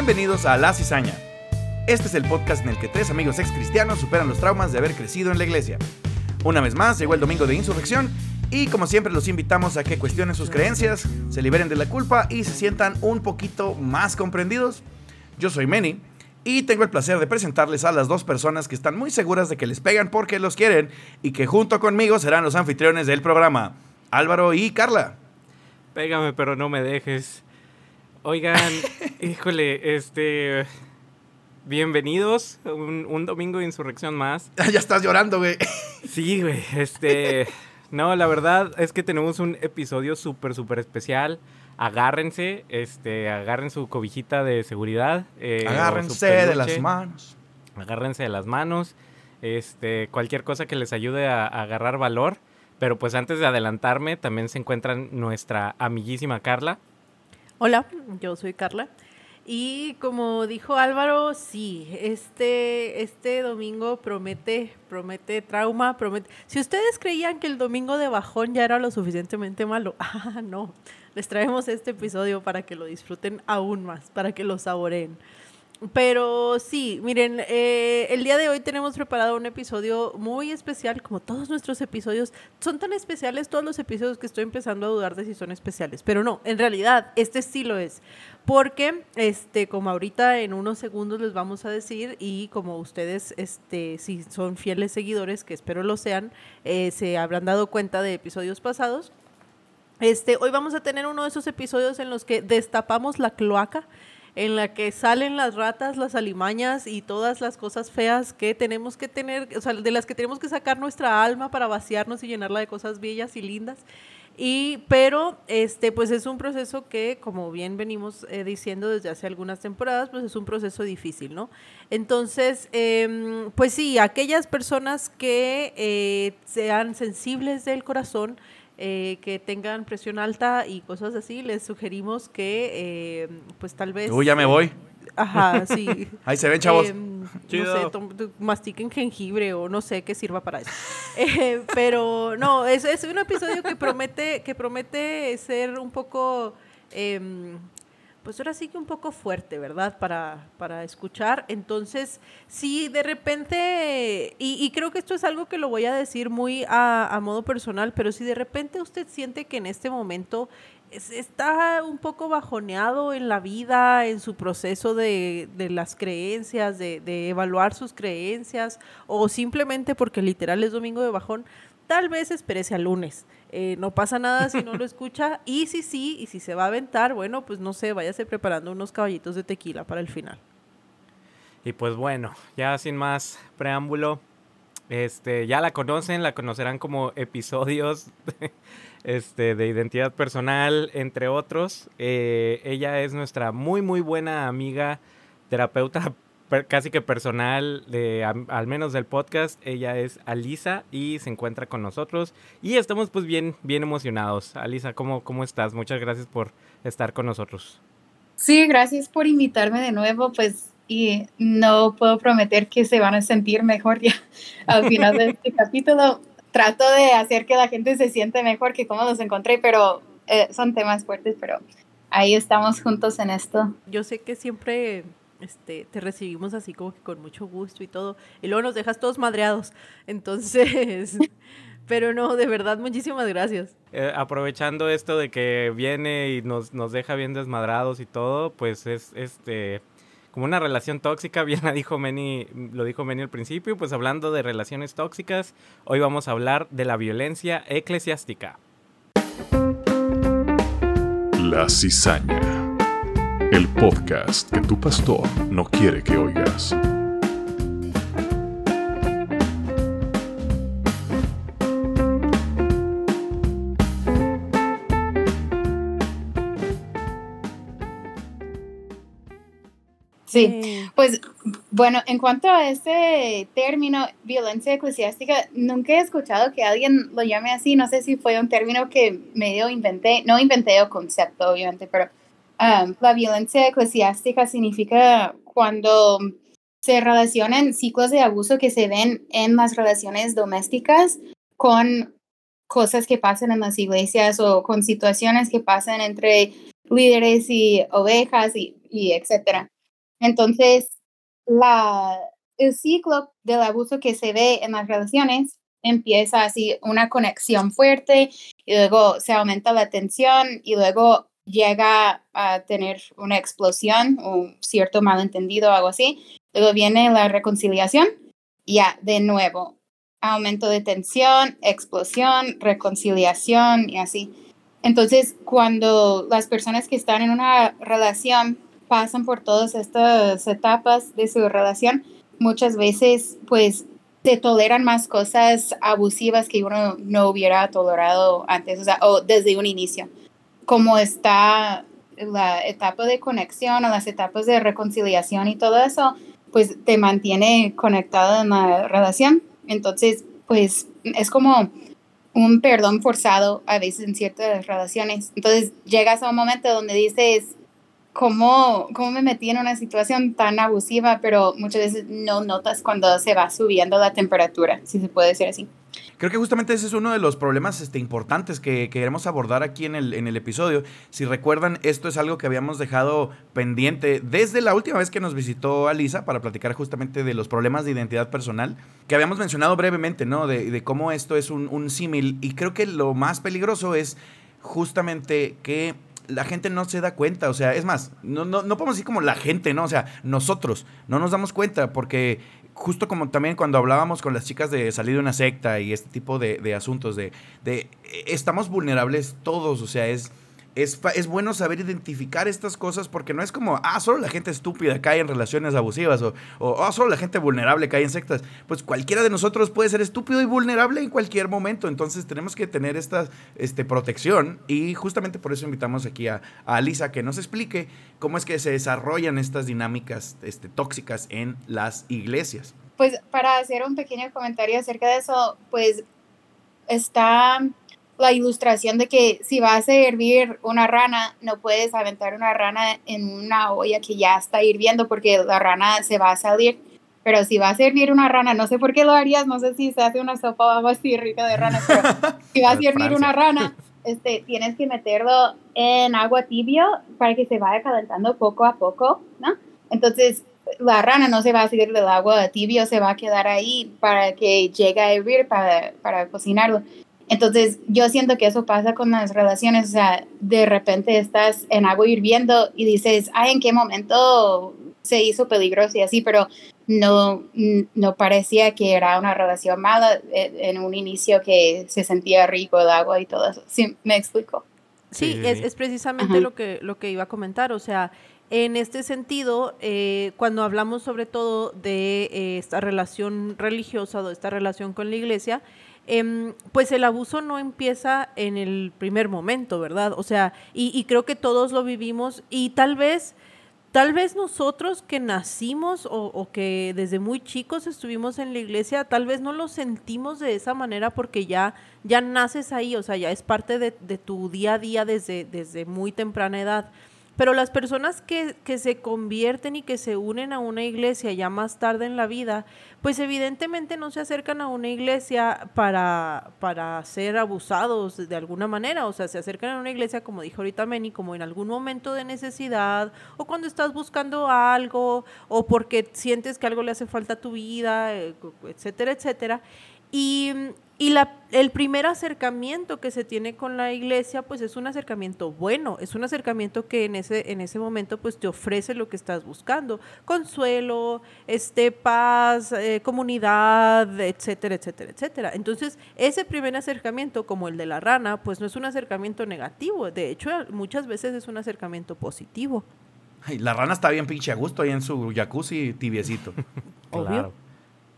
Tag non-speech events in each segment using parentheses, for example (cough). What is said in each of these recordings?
Bienvenidos a La Cizaña. Este es el podcast en el que tres amigos ex cristianos superan los traumas de haber crecido en la iglesia. Una vez más, llegó el domingo de insurrección y como siempre los invitamos a que cuestionen sus creencias, se liberen de la culpa y se sientan un poquito más comprendidos. Yo soy Manny y tengo el placer de presentarles a las dos personas que están muy seguras de que les pegan porque los quieren y que junto conmigo serán los anfitriones del programa, Álvaro y Carla. Pégame, pero no me dejes. Oigan, (laughs) híjole, este. Bienvenidos, un, un domingo de insurrección más. (laughs) ya estás llorando, güey. Sí, güey, este. No, la verdad es que tenemos un episodio súper, súper especial. Agárrense, este, agarren su cobijita de seguridad. eh, Agárrense de las manos. Agárrense de las manos. Este, cualquier cosa que les ayude a, a agarrar valor. Pero pues antes de adelantarme, también se encuentran nuestra amiguísima Carla. Hola, yo soy Carla. Y como dijo Álvaro, sí, este, este domingo promete, promete trauma, promete... Si ustedes creían que el domingo de bajón ya era lo suficientemente malo, (laughs) ah, no, les traemos este episodio para que lo disfruten aún más, para que lo saboreen. Pero sí, miren, eh, el día de hoy tenemos preparado un episodio muy especial, como todos nuestros episodios. Son tan especiales todos los episodios que estoy empezando a dudar de si son especiales. Pero no, en realidad, este sí lo es. Porque, este, como ahorita en unos segundos les vamos a decir, y como ustedes, este, si son fieles seguidores, que espero lo sean, eh, se habrán dado cuenta de episodios pasados. Este, hoy vamos a tener uno de esos episodios en los que destapamos la cloaca en la que salen las ratas, las alimañas y todas las cosas feas que tenemos que tener, o sea, de las que tenemos que sacar nuestra alma para vaciarnos y llenarla de cosas bellas y lindas. Y, pero, este, pues es un proceso que, como bien venimos eh, diciendo desde hace algunas temporadas, pues es un proceso difícil, ¿no? Entonces, eh, pues sí, aquellas personas que eh, sean sensibles del corazón, eh, que tengan presión alta y cosas así, les sugerimos que, eh, pues tal vez... Uy, ya me voy. Ajá, (laughs) sí. Ahí se ven, chavos. Eh, no sé, mastiquen jengibre o no sé qué sirva para eso. (laughs) Eh, pero no, es, es un episodio que promete, que promete ser un poco, em, pues ahora sí que un poco fuerte, ¿verdad? Para, para escuchar. Entonces, si de repente, y, creo que esto es algo que lo voy a decir muy a, a modo personal, pero si de repente usted siente que en este momento es- está un poco bajoneado en la vida, en su proceso de, de las creencias, de, de evaluar sus creencias, o simplemente porque literal es domingo de bajón, tal vez espérese al lunes. Eh, no pasa nada si no lo escucha. (laughs) Y si sí, y si se va a aventar, bueno, pues no sé, váyase preparando unos caballitos de tequila para el final. Y pues bueno, ya sin más preámbulo, este, ya la conocen, la conocerán como episodios este, de identidad personal, entre otros. Eh, ella es nuestra muy, muy buena amiga, terapeuta casi que personal, de, al menos del podcast. Ella es Alisa y se encuentra con nosotros. Y estamos pues bien, bien emocionados. Alisa, ¿cómo, cómo estás? Muchas gracias por estar con nosotros. Sí, gracias por invitarme de nuevo, pues, y no puedo prometer que se van a sentir mejor ya (laughs) al final de este capítulo. Trato de hacer que la gente se siente mejor que como los encontré, pero eh, son temas fuertes, pero ahí estamos juntos en esto. Yo sé que siempre este, te recibimos así como que con mucho gusto y todo, y luego nos dejas todos madreados. Entonces, (laughs) pero no, de verdad, muchísimas gracias. Eh, aprovechando esto de que viene y nos, nos deja bien desmadrados y todo, pues es este como una relación tóxica, (laughs) bien la dijo Meni, lo dijo Meni al principio, pues hablando de relaciones tóxicas, hoy vamos a hablar de la violencia eclesiástica. La Cizaña. El podcast que tu pastor no quiere que oigas. Sí, Eh, pues bueno, en cuanto a este término, violencia eclesiástica, nunca he escuchado que alguien lo llame así, no sé si fue un término que medio inventé, no inventé el concepto obviamente, pero um, la violencia eclesiástica significa cuando se relacionan ciclos de abuso que se ven en las relaciones domésticas con cosas que pasan en las iglesias o con situaciones que pasan entre líderes y ovejas y, y etcétera. Entonces, la, el ciclo del abuso que se ve en las relaciones empieza así una conexión fuerte y luego se aumenta la tensión y luego llega a tener una explosión o cierto malentendido o algo así. Luego viene la reconciliación, ya de nuevo, aumento de tensión, explosión, reconciliación y así. Entonces, cuando las personas que están en una relación pasan por todas estas etapas de su relación, muchas veces pues se toleran más cosas abusivas que uno no hubiera tolerado antes, o desde un inicio. Como está la etapa de conexión o las etapas de reconciliación y todo eso, pues te mantiene conectado en la relación. Entonces, pues es como un perdón forzado a veces en ciertas relaciones. Entonces llegas a un momento donde dices, ¿cómo, cómo me metí en una situación tan abusiva? Pero muchas veces no notas cuando se va subiendo la temperatura, si se puede decir así. Creo que justamente ese es uno de los problemas este, importantes que queremos abordar aquí en el, en el episodio. Si recuerdan, esto es algo que habíamos dejado pendiente desde la última vez que nos visitó Alisa para platicar justamente de los problemas de identidad personal, que habíamos mencionado brevemente, ¿no? De, cómo esto es un, un símil. Y creo que lo más peligroso es justamente que la gente no se da cuenta, o sea, es más, no, no, no podemos decir como la gente, ¿no? O sea, nosotros no nos damos cuenta porque justo como también cuando hablábamos con las chicas de salir de una secta y este tipo de, de asuntos, de, de, estamos vulnerables todos, o sea, es es, es, bueno saber identificar estas cosas porque no es como, ah, solo la gente estúpida cae en relaciones abusivas o, o ah, solo la gente vulnerable cae en sectas. Pues cualquiera de nosotros puede ser estúpido y vulnerable en cualquier momento. Entonces tenemos que tener esta este, protección y justamente por eso invitamos aquí a, a que nos explique cómo es que se desarrollan estas dinámicas este, tóxicas en las iglesias. Pues para hacer un pequeño comentario acerca de eso, pues está la ilustración de que si vas a hervir una rana, no puedes aventar una rana en una olla que ya está hirviendo porque la rana se va a salir. Pero si vas a hervir una rana, no sé por qué lo harías, no sé si se hace una sopa o algo así rica de rana, pero (laughs) si vas a hervir una rana, este, tienes que meterlo en agua tibio para que se vaya calentando poco a poco, ¿no? Entonces, la rana no se va a salir del agua tibio, se va a quedar ahí para que llegue a hervir para, para cocinarlo. Entonces, yo siento que eso pasa con las relaciones, o sea, de repente estás en agua hirviendo y dices, ay, ¿en qué momento se hizo peligroso y así? Pero no, no parecía que era una relación mala eh, en un inicio que se sentía rico el agua y todo eso. Sí, me explico. Sí, Es, es, precisamente lo que, lo que iba a comentar, o sea, en este sentido, eh, cuando hablamos sobre todo de eh, esta relación religiosa, de esta relación con la iglesia, Em, pues el abuso no empieza en el primer momento, ¿verdad? O sea, y, creo que todos lo vivimos y tal vez, tal vez nosotros que nacimos o, que desde muy chicos estuvimos en la iglesia, tal vez no lo sentimos de esa manera porque ya, ya naces ahí, o sea, ya es parte de, de tu día a día desde, desde muy temprana edad. Pero las personas que, que, se convierten y que se unen a una iglesia ya más tarde en la vida, pues evidentemente no se acercan a una iglesia para, para ser abusados de alguna manera. O sea, se acercan a una iglesia, como dijo ahorita Meni, como en algún momento de necesidad, o cuando estás buscando algo, o porque sientes que algo le hace falta a tu vida, eh, etcétera, etcétera. Y y la, el primer acercamiento que se tiene con la iglesia, pues es un acercamiento bueno, es un acercamiento que en ese, en ese momento pues te ofrece lo que estás buscando, consuelo, este, paz, eh, comunidad, etcétera, etcétera, etcétera. Entonces, ese primer acercamiento, como el de la rana, pues no es un acercamiento negativo, de hecho muchas veces es un acercamiento positivo. Ay, la rana está bien pinche a gusto ahí en su jacuzzi tibiecito. Obvio.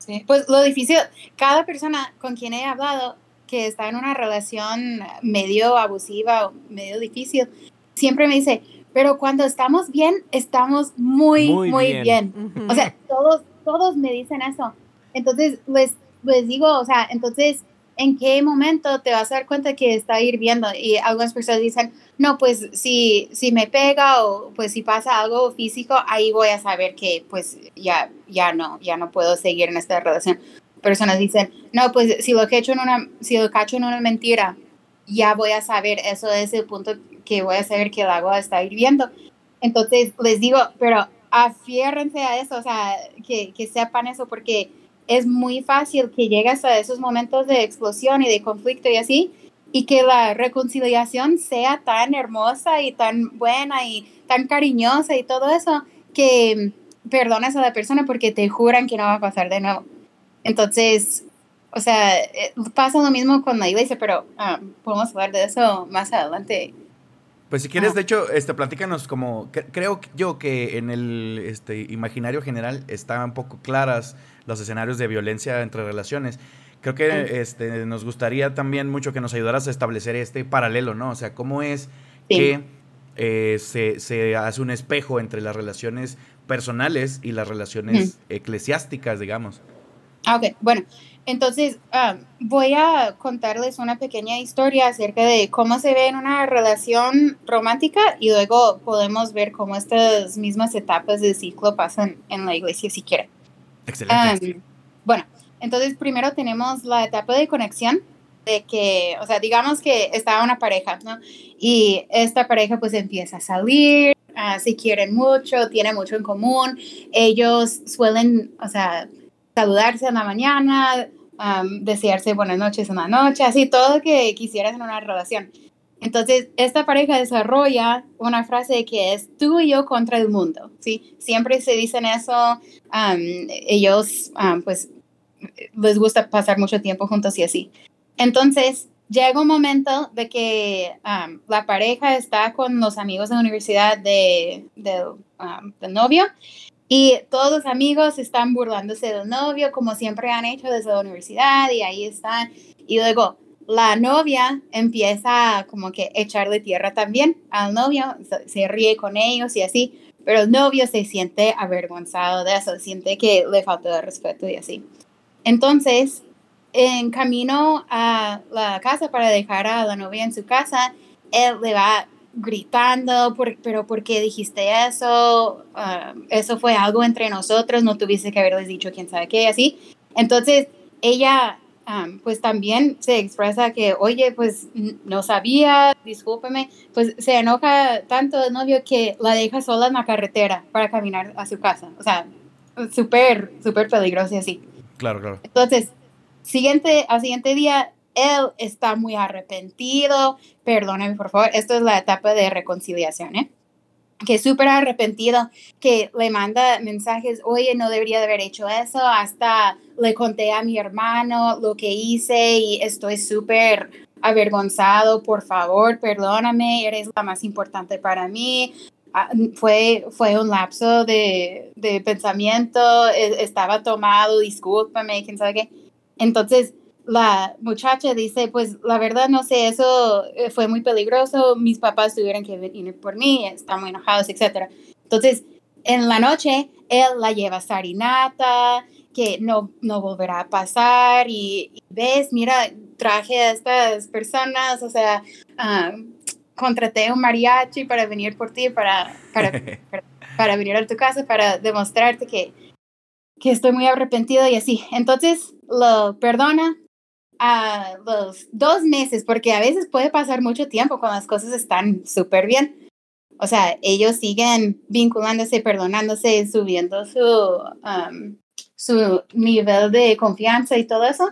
Sí, pues lo difícil, cada persona con quien he hablado que está en una relación medio abusiva o medio difícil, siempre me dice, pero cuando estamos bien, estamos muy, muy, bien. O sea, todos, todos me dicen eso. Entonces, les, les digo, o sea, entonces en qué momento te vas a dar cuenta que está hirviendo y algunas personas dicen, no, pues si, si me pega o pues si pasa algo físico, ahí voy a saber que pues ya, ya no, ya no puedo seguir en esta relación. Personas dicen, no, pues si lo cacho en una, si lo cacho en una mentira, ya voy a saber, eso es el punto que voy a saber que el agua está hirviendo. Entonces les digo, pero afiérrense a eso, o sea, que, que sepan eso, porque es muy fácil que llegues a esos momentos de explosión y de conflicto y así, y que la reconciliación sea tan hermosa y tan buena y tan cariñosa y todo eso, que perdonas a la persona porque te juran que no va a pasar de nuevo. Entonces, o sea, eh, pasa lo mismo con la iglesia, pero ah, podemos hablar de eso más adelante. Pues si quieres, de hecho, este, platícanos como, creo yo que en el este, imaginario general están un poco claras los escenarios de violencia entre relaciones. Creo que este, nos gustaría también mucho que nos ayudaras a establecer este paralelo, ¿no? O sea, cómo es que eh, se, se, hace un espejo entre las relaciones personales y las relaciones eclesiásticas, digamos. Ah, ok, bueno, entonces ah, voy a contarles una pequeña historia acerca de cómo se ve en una relación romántica y luego podemos ver cómo estas mismas etapas del ciclo pasan en la iglesia si quieren. Excelente. bueno, entonces primero tenemos la etapa de conexión, de que, o sea, digamos que está una pareja, ¿no? Y esta pareja pues empieza a salir, uh, se quieren mucho, tienen mucho en común, ellos suelen, o sea, saludarse en la mañana, desearse buenas noches en la noche, así todo que quisieras en una relación. Entonces, esta pareja desarrolla una frase que es tú y yo contra el mundo, ¿sí? Siempre se dicen eso, ellos, pues, les gusta pasar mucho tiempo juntos y así. Entonces, llega un momento de que la pareja está con los amigos de la universidad de, del novio y todos los amigos están burlándose del novio, como siempre han hecho desde la universidad, y ahí están. Y luego la novia empieza como que echarle tierra también al novio, se ríe con ellos y así, pero el novio se siente avergonzado de eso, siente que le falta el respeto y así. Entonces, en camino a la casa para dejar a la novia en su casa, él le va gritando, pero ¿por qué dijiste eso? Ah, eso fue algo entre nosotros, no tuviste que haberles dicho quién sabe qué, así. Entonces, ella ah, pues también se expresa que, oye, pues no sabía, discúlpeme, pues se enoja tanto el novio que la deja sola en la carretera para caminar a su casa. O sea, súper, súper peligroso y así. Claro, claro. Entonces, siguiente, al siguiente día, él está muy arrepentido, perdóname por favor, esto es la etapa de reconciliación, ¿eh? que es súper arrepentido, que le manda mensajes, oye, no debería de haber hecho eso, hasta le conté a mi hermano lo que hice y estoy súper avergonzado, por favor, perdóname, eres la más importante para mí. Ah, fue, fue un lapso de, de pensamiento, e, estaba tomado, discúlpame, quién sabe qué. Entonces, la muchacha dice, pues la verdad no sé, eso eh, fue muy peligroso, mis papás tuvieron que venir por mí, están muy enojados, etc. Entonces, en la noche, él la lleva a Sarinata, que no, no volverá a pasar, y, ves, mira, traje a estas personas, o sea, ah, contraté un mariachi para venir por ti, para, para, (laughs) para, venir a tu casa, para demostrarte que, que estoy muy arrepentido y así. Entonces, lo perdona, a los dos meses, porque a veces puede pasar mucho tiempo cuando las cosas están súper bien. O sea, ellos siguen vinculándose, perdonándose, subiendo su, um, su nivel de confianza y todo eso.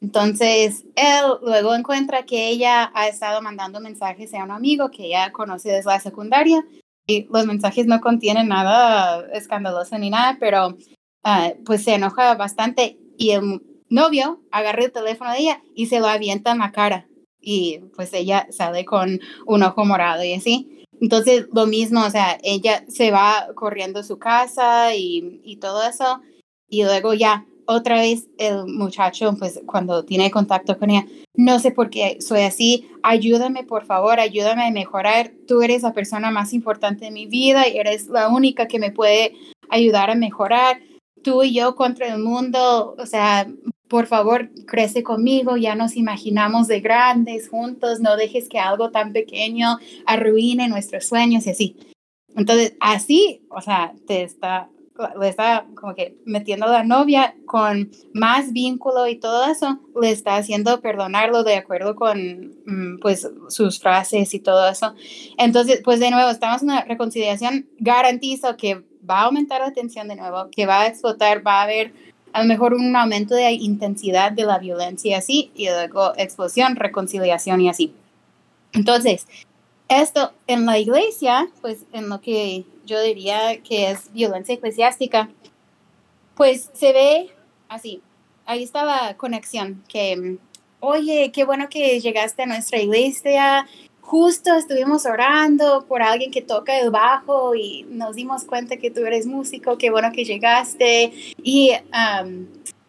Entonces, él luego encuentra que ella ha estado mandando mensajes a un amigo que ella conoce desde la secundaria y los mensajes no contienen nada escandaloso ni nada, pero uh, pues se enoja bastante y el novio agarra el teléfono de ella y se lo avienta en la cara. Y pues ella sale con un ojo morado y así. Entonces, lo mismo, o sea, ella se va corriendo a su casa y, y todo eso. Y luego ya, otra vez el muchacho, pues cuando tiene contacto con ella, no sé por qué soy así, ayúdame por favor, ayúdame a mejorar, tú eres la persona más importante de mi vida y eres la única que me puede ayudar a mejorar, tú y yo contra el mundo, o sea, por favor, crece conmigo, ya nos imaginamos de grandes juntos, no dejes que algo tan pequeño arruine nuestros sueños y así. Entonces, así, o sea, te está, le está como que metiendo a la novia con más vínculo y todo eso, le está haciendo perdonarlo de acuerdo con, mm, pues, sus frases y todo eso. Entonces, pues de nuevo, estamos en una reconciliación, garantizo que va a aumentar la tensión de nuevo, que va a explotar, va a haber a lo mejor un aumento de intensidad de la violencia así, y luego explosión, reconciliación y así. Entonces, esto en la iglesia, pues en lo que yo diría que es violencia eclesiástica, pues se ve así. Ahí está la conexión, que, oye, qué bueno que llegaste a nuestra iglesia, justo estuvimos orando por alguien que toca el bajo y nos dimos cuenta que tú eres músico, qué bueno que llegaste y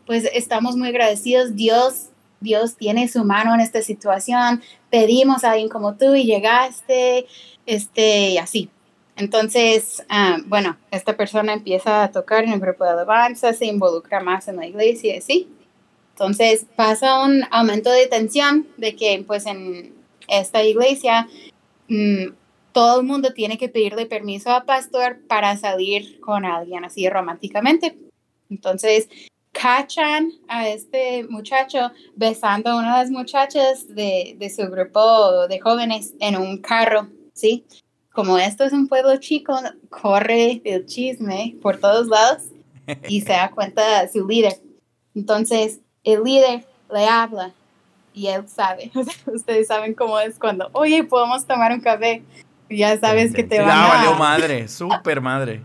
pues estamos muy agradecidos. Dios, Dios tiene su mano en esta situación. Pedimos a alguien como tú y llegaste, este, y así. Entonces, bueno, esta persona empieza a tocar en el grupo de alabanza, se involucra más en la iglesia, ¿sí? Entonces pasa un aumento de tensión de que pues en esta iglesia, mm, todo el mundo tiene que pedirle permiso al pastor para salir con alguien así románticamente. Entonces, cachan a este muchacho besando a una de las muchachas de, de, su grupo de jóvenes en un carro, ¿sí? Como esto es un pueblo chico, corre el chisme por todos lados y se da cuenta su líder. Entonces, el líder le habla y él sabe. (laughs) ustedes saben cómo es cuando, oye, podemos tomar un café. ya sabes que te van a. valió (laughs) madre, súper madre.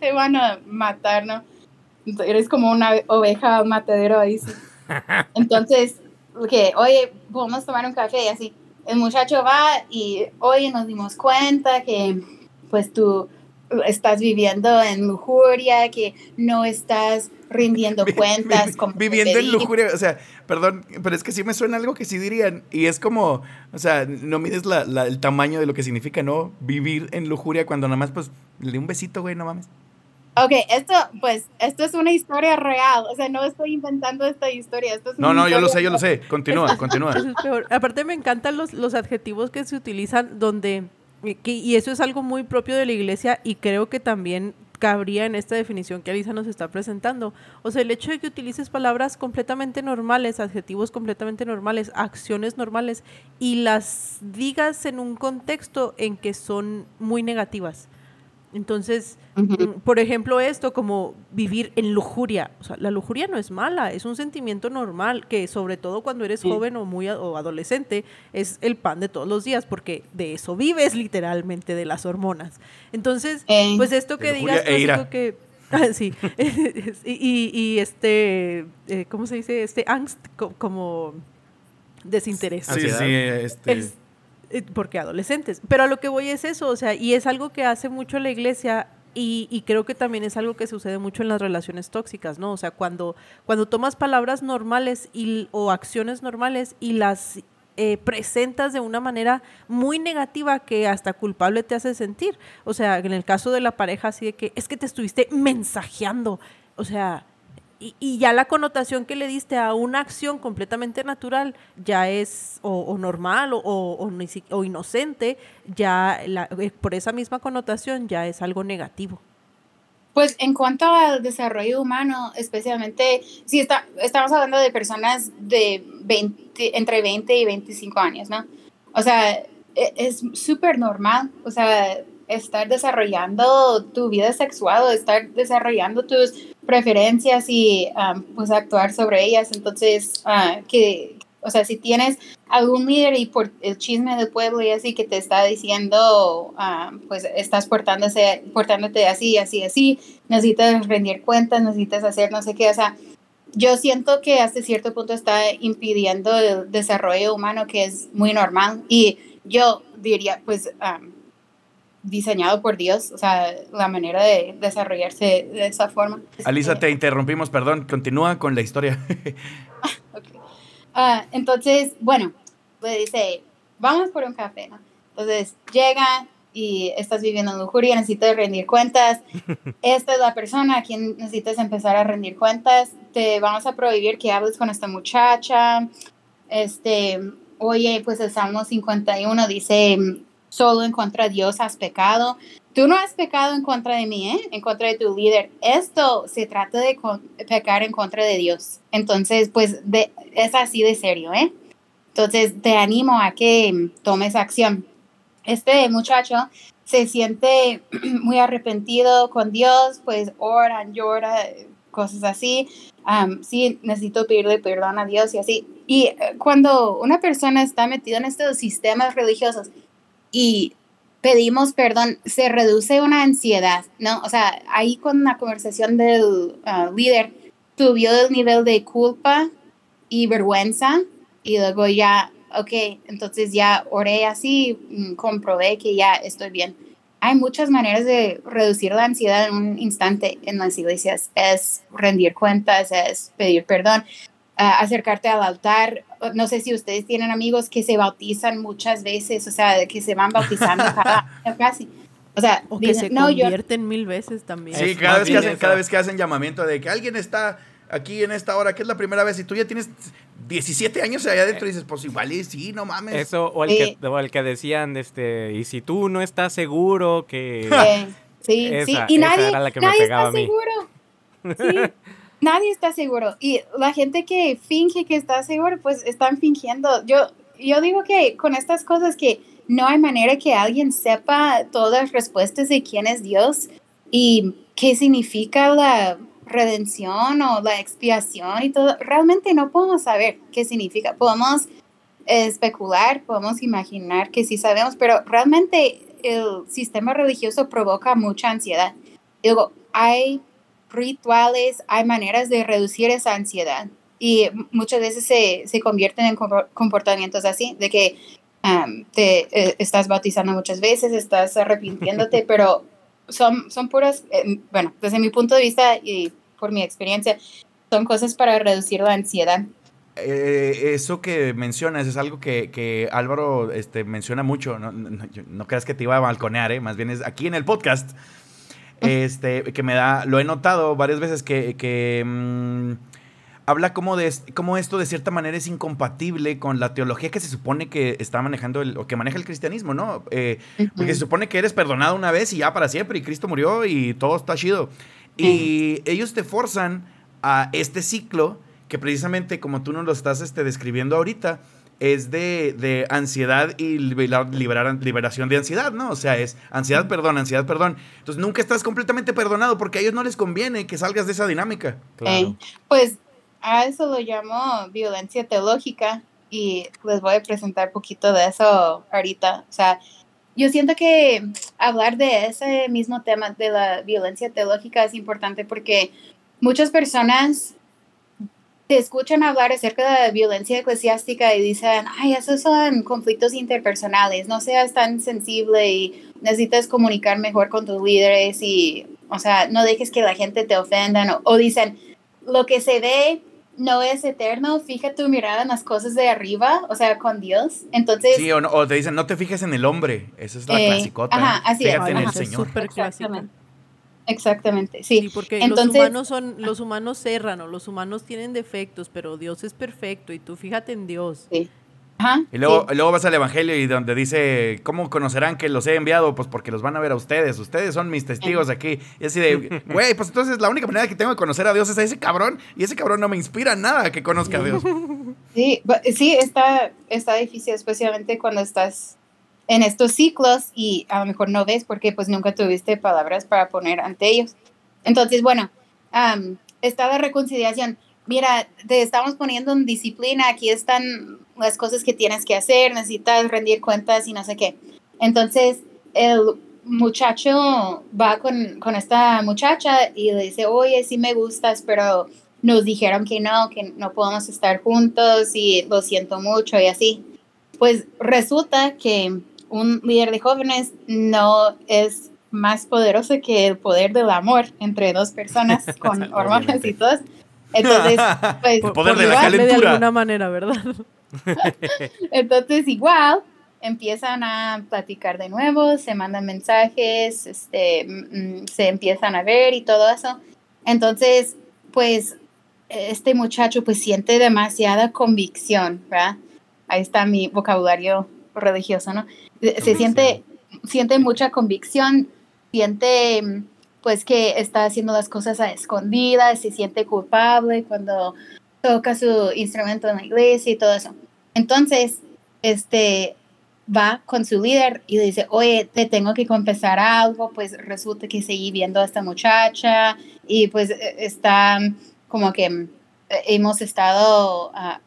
te van a matar, ¿no? Eres como una oveja matadero ahí. (laughs) Entonces, que, oye, podemos tomar un café y así. El muchacho va y, oye, nos dimos cuenta que, pues tú estás viviendo en lujuria, que no estás rindiendo cuentas. Como viviendo en lujuria, o sea, perdón, pero es que sí me suena algo que sí dirían. Y es como, o sea, no mides la, el tamaño de lo que significa, ¿no? Vivir en lujuria cuando nada más, pues, le un besito, güey, no mames. Ok, esto, pues, esto es una historia real. O sea, no estoy inventando esta historia. Esto es no, no, yo lo sé, yo lo sé. Continúa, continúa. (laughs) Aparte, me encantan los, los adjetivos que se utilizan donde y eso es algo muy propio de la iglesia y creo que también cabría en esta definición que Alisa nos está presentando. O sea, el hecho de que utilices palabras completamente normales, adjetivos completamente normales, acciones normales y las digas en un contexto en que son muy negativas. Entonces, mm, por ejemplo, esto como vivir en lujuria. O sea, la lujuria no es mala, es un sentimiento normal que sobre todo cuando eres joven o muy o adolescente es el pan de todos los días porque de eso vives literalmente de las hormonas. Entonces, eh. pues esto que digas, e que (laughs) ah, sí, (laughs) y, y, este, eh, ¿cómo se dice? Este angst como desinterés. Sí, sí, este... porque adolescentes. Pero a lo que voy es eso, o sea, y es algo que hace mucho la iglesia y, creo que también es algo que sucede mucho en las relaciones tóxicas, ¿no? O sea, cuando, cuando tomas palabras normales y, o acciones normales y las eh, presentas de una manera muy negativa que hasta culpable te hace sentir. O sea, en el caso de la pareja, así de que es que te estuviste mensajeando. O sea, y, ya la connotación que le diste a una acción completamente natural ya es o, normal o, o, inocente, ya eh, por esa misma connotación ya es algo negativo. Pues en cuanto al desarrollo humano, especialmente si está, estamos hablando de personas de 20, entre 20 y 25 años, ¿no? O sea, e, es súper normal, o sea, estar desarrollando tu vida sexual estar desarrollando tus preferencias y um, pues actuar sobre ellas. Entonces, uh, que, o sea, si tienes algún líder y por el chisme del pueblo y así que te está diciendo, um, pues estás portándose, portándote así, así, así, necesitas rendir cuentas, necesitas hacer no sé qué, o sea, yo siento que hasta cierto punto está impidiendo el desarrollo humano que es muy normal y yo diría, pues, um, diseñado por Dios, o sea, la manera de desarrollarse de esa forma. Alisa, te interrumpimos, perdón, continúa con la historia. (laughs) Ah, entonces, bueno, le dice, vamos por un café, ¿no? Entonces, llega y estás viviendo en lujuria, necesitas rendir cuentas. (laughs) Esta es la persona a quien necesitas empezar a rendir cuentas. Te vamos a prohibir que hables con esta muchacha. Este, oye, pues el Salmo 51 dice, solo en contra de Dios has pecado. Tú no has pecado en contra de mí, ¿eh? en contra de tu líder. Esto se trata de pecar en contra de Dios. Entonces, pues de, es así de serio. ¿eh? Entonces, te animo a que tomes acción. Este muchacho se siente (clears throat) muy arrepentido con Dios, pues oran, llora, cosas así. Um, sí, necesito pedirle perdón a Dios y así. Y eh, cuando una persona está metida en estos sistemas religiosos y pedimos perdón, se reduce una ansiedad, ¿no? O sea, ahí con la conversación del uh, líder subió el nivel de culpa y vergüenza y luego ya, ok, entonces ya oré así, mm, comprobé que ya estoy bien. Hay muchas maneras de reducir la ansiedad en un instante en las iglesias. Es rendir cuentas, es pedir perdón, acercarte al altar. No sé si ustedes tienen amigos que se bautizan muchas veces, o sea, que se van bautizando (laughs) cada casi. O sea, o que se convierten mil veces también. Sí, cada vez, que hacen, cada vez que hacen llamamiento de que alguien está aquí en esta hora, que es la primera vez, y tú ya tienes 17 años allá adentro y dices, pues igual y sí, no mames. Eso, o el, que, o el que decían, este, y si tú no estás seguro que... (laughs) sí, sí, y nadie, nadie está seguro. (laughs) Sí, nadie está seguro. Y la gente que finge que está seguro, pues están fingiendo. Yo, yo digo que con estas cosas que no hay manera que alguien sepa todas las respuestas de quién es Dios y qué significa la redención o la expiación y todo, realmente no podemos saber qué significa. Podemos especular, podemos imaginar que sí sabemos, pero realmente el sistema religioso provoca mucha ansiedad. Digo, hay rituales, hay maneras de reducir esa ansiedad y muchas veces se, se convierten en comportamientos así, de que te eh, estás bautizando muchas veces, estás arrepintiéndote, (laughs) pero son, son puras, eh, bueno, desde mi punto de vista y por mi experiencia, son cosas para reducir la ansiedad. Eh, eso que mencionas es algo que, que Álvaro este, menciona mucho. No, no, creas que te iba a balconear, ¿eh? más bien es aquí en el podcast. Este, que me da, lo he notado varias veces que, que mm, habla como de como esto de cierta manera es incompatible con la teología que se supone que está manejando el, o que maneja el cristianismo, ¿no? Eh, porque se supone que eres perdonado una vez y ya para siempre, y Cristo murió y todo está chido. Y ellos te forzan a este ciclo que precisamente como tú nos lo estás este, describiendo ahorita, es de, de ansiedad y liberar, liberación de ansiedad, ¿no? O sea, es ansiedad, perdón, ansiedad, perdón. Entonces nunca estás completamente perdonado porque a ellos no les conviene que salgas de esa dinámica. Claro. pues a eso lo llamo violencia teológica y les voy a presentar un poquito de eso ahorita. O sea, yo siento que hablar de ese mismo tema de la violencia teológica es importante porque muchas personas te escuchan hablar acerca de la violencia eclesiástica y dicen, ay, esos son conflictos interpersonales, no seas tan sensible y necesitas comunicar mejor con tus líderes y, o sea, no dejes que la gente te ofenda o, o dicen, lo que se ve no es eterno, fija tu mirada en las cosas de arriba, o sea, con Dios. Entonces. Sí, o, te dicen, no te fijes en el hombre. Esa es la eh, clasicota. Ajá, así Fíjate en el Señor. Exactamente. Exactamente, sí. sí porque Entonces, los humanos son, los humanos cerran, los humanos tienen defectos, pero Dios es perfecto y tú fíjate en Dios. Sí y luego, luego vas al Evangelio y donde dice, ¿cómo conocerán que los he enviado? Pues porque los van a ver a ustedes, ustedes son mis testigos aquí. Y así de, (laughs) güey, pues entonces la única manera que tengo de conocer a Dios es a ese cabrón y ese cabrón no me inspira nada que conozca a Dios. Sí, sí, está, está difícil, especialmente cuando estás en estos ciclos y a lo mejor no ves porque pues nunca tuviste palabras para poner ante ellos. Entonces, bueno, está la reconciliación. Mira, te estamos poniendo en disciplina, aquí están las cosas que tienes que hacer, necesitas rendir cuentas y no sé qué. Entonces, el muchacho va con, con esta muchacha y le dice, oye, sí me gustas, pero nos dijeron que no, que no podemos estar juntos y lo siento mucho y así. Pues resulta que un líder de jóvenes no es más poderoso que el poder del amor entre dos personas (laughs) con hormonas y todo. Entonces, (laughs) pues, el poder de la calentura. De alguna manera, ¿verdad? (laughs) Entonces, igual, empiezan a platicar de nuevo, se mandan mensajes, este, mm, se empiezan a ver y todo eso. Entonces, pues, este muchacho pues siente demasiada convicción, ¿verdad? Ahí está mi vocabulario religioso, ¿no? Se siente, siente mucha convicción, siente pues que está haciendo las cosas a escondidas, se siente culpable cuando toca su instrumento en la iglesia y todo eso. Entonces, este, va con su líder y le dice, oye, te tengo que confesar algo, pues resulta que seguí viendo a esta muchacha y pues e, está como que eh, hemos estado, ah,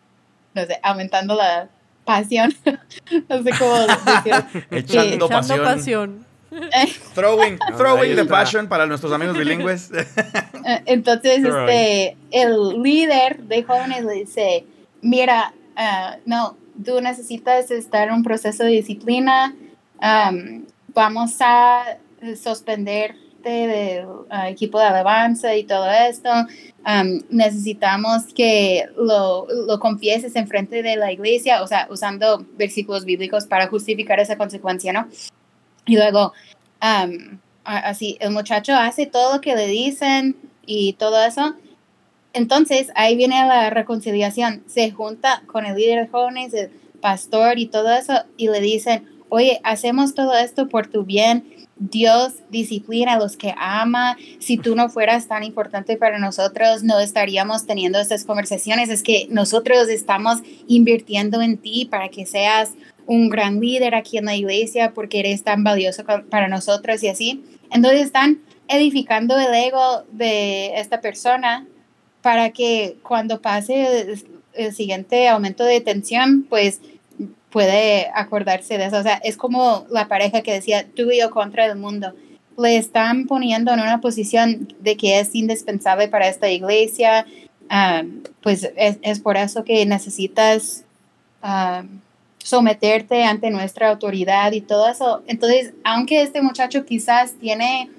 no sé, aumentando la pasión, (laughs) no sé cómo decir. (laughs) Echando Echando pasión. pasión. (laughs) Throwing, throwing the passion para nuestros amigos bilingües. Eh, Entonces, Throwing. este, el líder de jóvenes le dice, mira, ah, no, tú necesitas estar en un proceso de disciplina, am, vamos a del ah, equipo de alabanza y todo esto, am, necesitamos que lo, lo confieses en frente de la iglesia, o sea, usando versículos bíblicos para justificar esa consecuencia, ¿no? Y luego, a- así, el muchacho hace todo lo que le dicen y todo eso. Entonces, ahí viene la reconciliación. Se junta con el líder de jóvenes, el pastor y todo eso, y le dicen, oye, hacemos todo esto por tu bien. Dios disciplina a los que ama. Si tú no fueras tan importante para nosotros, no estaríamos teniendo estas conversaciones. Es que nosotros estamos invirtiendo en ti para que seas un gran líder aquí en la iglesia porque eres tan valioso para nosotros y así. Entonces están edificando el ego de esta persona para que cuando pase el siguiente aumento de tensión, pues puede acordarse de eso. O sea, es como la pareja que decía, tú y yo contra el mundo. Le están poniendo en una posición de que es indispensable para esta iglesia. ah, pues es, es por eso que necesitas ah, someterte ante nuestra autoridad y todo eso. Entonces, aunque este muchacho quizás tiene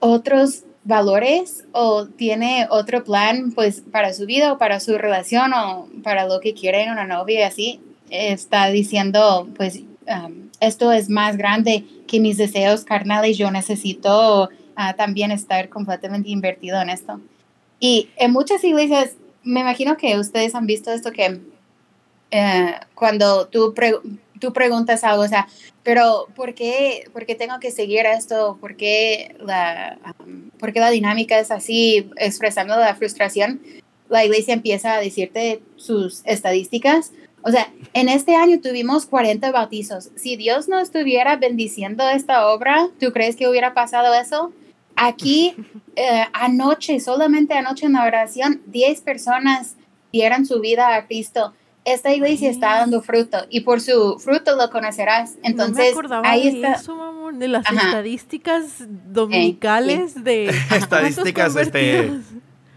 otros valores o tiene otro plan pues para su vida o para su relación o para lo que quiere en una novia y así está diciendo pues um, esto es más grande que mis deseos carnales yo necesito ah, también estar completamente invertido en esto y en muchas iglesias me imagino que ustedes han visto esto que eh, cuando tú, pre- tú preguntas algo, o sea, pero ¿por qué, por qué tengo que seguir esto? ¿Por qué, la, um, por qué la dinámica es así, expresando la frustración? La iglesia empieza a decirte sus estadísticas. O sea, en este año tuvimos 40 bautizos. Si Dios no estuviera bendiciendo esta obra, ¿tú crees que hubiera pasado eso? Aquí, (laughs) eh, anoche, solamente anoche en la oración, 10 personas dieron su vida a Cristo. Esta iglesia está dando fruto y por su fruto lo conocerás. no me Entonces, acordaba ahí de está. eso, mamón, de las Ajá. estadísticas dominicales de (laughs) Estadísticas, este,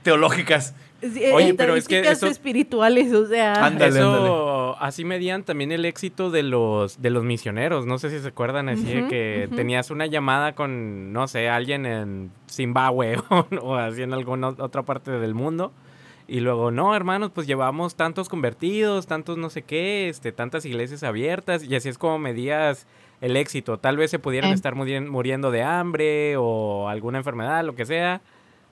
teológicas. Sí, Oye, pero es que eso- espirituales, o sea, Ándale, Eso así medían también el éxito de los de los misioneros. No sé si se acuerdan así de que tenías una llamada con, no sé, alguien en Zimbabue (laughs) o, o así en alguna otra parte del mundo. Y luego, no, hermanos, pues llevamos tantos convertidos, tantos no sé qué, este, tantas iglesias abiertas. Y así es como medías el éxito. Tal vez se pudieran Eh. estar muri- muriendo de hambre o alguna enfermedad, lo que sea.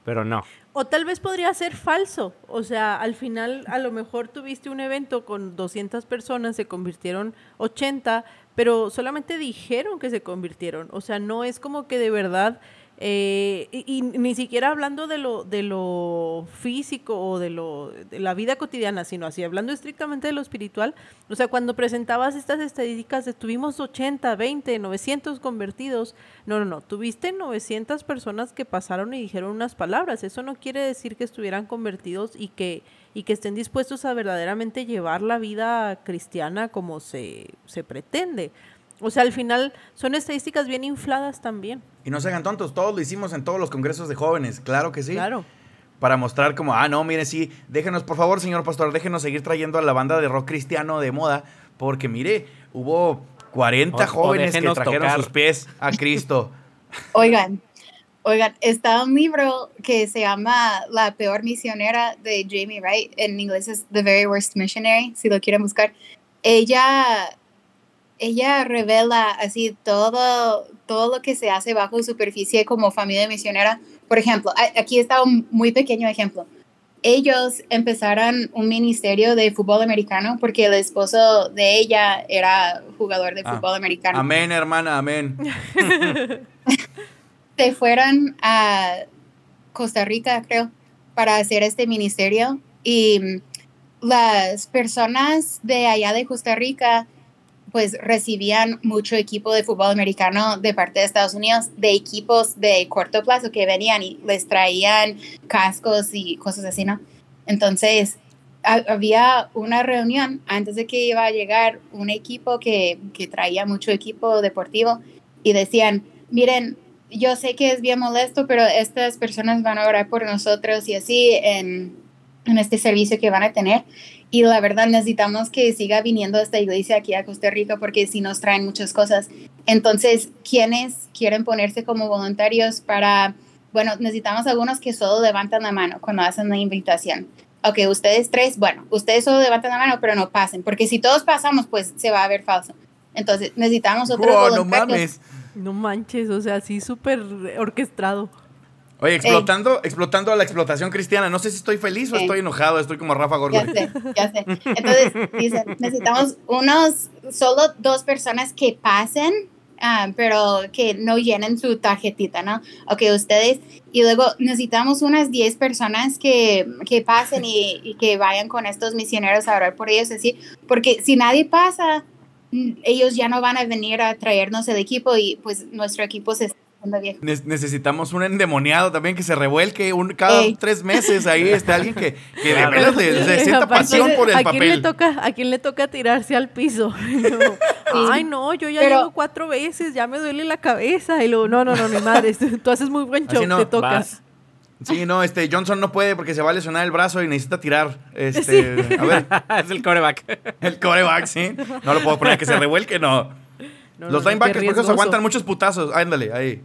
Pero no. O tal vez podría ser falso. O sea, al final a lo mejor tuviste un evento con 200 personas, se convirtieron 80, pero solamente dijeron que se convirtieron. O sea, no es como que de verdad... eh, y, ni siquiera hablando de lo, de lo físico o de, lo, de la vida cotidiana, sino así, hablando estrictamente de lo espiritual. O sea, cuando presentabas estas estadísticas, tuvimos 80, 20, 900 convertidos. No, no, no. Tuviste 900 personas que pasaron y dijeron unas palabras. Eso no quiere decir que estuvieran convertidos y que, y que estén dispuestos a verdaderamente llevar la vida cristiana como se, se pretende. O sea, al final son estadísticas bien infladas también. Y no se hagan tontos, todos lo hicimos en todos los congresos de jóvenes, claro que sí. Claro. Para mostrar como, ah, no, mire, sí, déjenos, por favor, señor pastor, déjenos seguir trayendo a la banda de rock cristiano de moda, porque mire, hubo 40 O- o jóvenes que trajeron tocar. sus pies a Cristo. (laughs) Oigan, oigan, está un libro que se llama La peor misionera de Jamie Wright. En inglés es The Very Worst Missionary, si lo quieren buscar. Ella, ella revela así todo, todo lo que se hace bajo superficie como familia misionera. Por ejemplo, aquí está un muy pequeño ejemplo. Ellos empezaron un ministerio de fútbol americano porque el esposo de ella era jugador de Ah, fútbol americano. Amén, hermana, amén. (laughs) se fueron a Costa Rica, creo, para hacer este ministerio. Y mm, las personas de allá de Costa Rica pues recibían mucho equipo de fútbol americano de parte de Estados Unidos, de equipos de corto plazo que venían y les traían cascos y cosas así, ¿no? Entonces, había una reunión antes de que iba a llegar un equipo que, que traía mucho equipo deportivo y decían, miren, yo sé que es bien molesto, pero estas personas van a orar por nosotros y así en, en este servicio que van a tener. Y la verdad necesitamos que siga viniendo esta iglesia aquí a Costa Rica porque si nos traen muchas cosas. Entonces, ¿quiénes quieren ponerse como voluntarios para, bueno, necesitamos algunos que solo levantan la mano cuando hacen la invitación. Ok, ustedes tres, bueno, ustedes solo levantan la mano, pero no pasen, porque si todos pasamos, pues se va a ver falso. Entonces, necesitamos otros voluntarios. No mames. No manches, o sea, así súper orquestado. Oye, explotando, explotando a la explotación cristiana. No sé si estoy feliz o estoy enojado, estoy como Rafa Gorgo. Ya sé, ya sé. Entonces, dicen, necesitamos unos, solo dos personas que pasen, ah, pero que no llenen su tarjetita, ¿no? Ok, ustedes. Y luego necesitamos unas 10 personas que, que pasen y, y, que vayan con estos misioneros a orar por ellos, así. Porque si nadie pasa, ellos ya no van a venir a traernos el equipo y pues nuestro equipo se necesitamos un endemoniado también que se revuelque un, cada tres meses ahí está alguien que, que de verdad le, sienta pasión por el ¿a papel. Quién le toca, ¿A quién le toca tirarse al piso? (laughs) Ay, no, yo ya llevo cuatro veces, ya me duele la cabeza. Y luego, no, no, no, mi madre, (laughs) tú haces muy buen show, te tocas. Sí, no, este Johnson no puede porque se va a lesionar el brazo y necesita tirar. Este, a ver. (laughs) es el coreback. El coreback, sí. No lo puedo poner que se revuelque, no. Los linebackers, por eso aguantan muchos putazos. Ándale, ahí.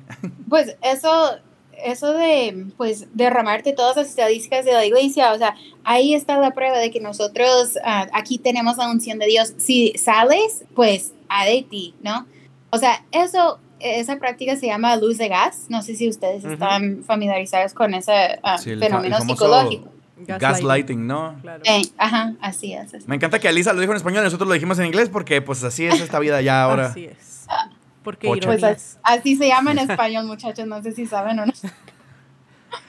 Pues eso, eso de pues derramarte todas las estadísticas de la iglesia, o sea, ahí está la prueba de que nosotros uh, aquí tenemos la unción de Dios. Si sales, pues a de ti, ¿no? O sea, eso esa práctica se llama luz de gas. No sé si ustedes están familiarizados con ese uh, sí, fenómeno psicológico. Gaslighting, ¿no? Claro. Eh, ajá, así es. Me encanta que Alisa lo dijo en español y nosotros lo dijimos en inglés porque pues así es esta vida ya ahora. Así es. Porque pues, así se llama en (laughs) español, muchachos, no sé si saben o no.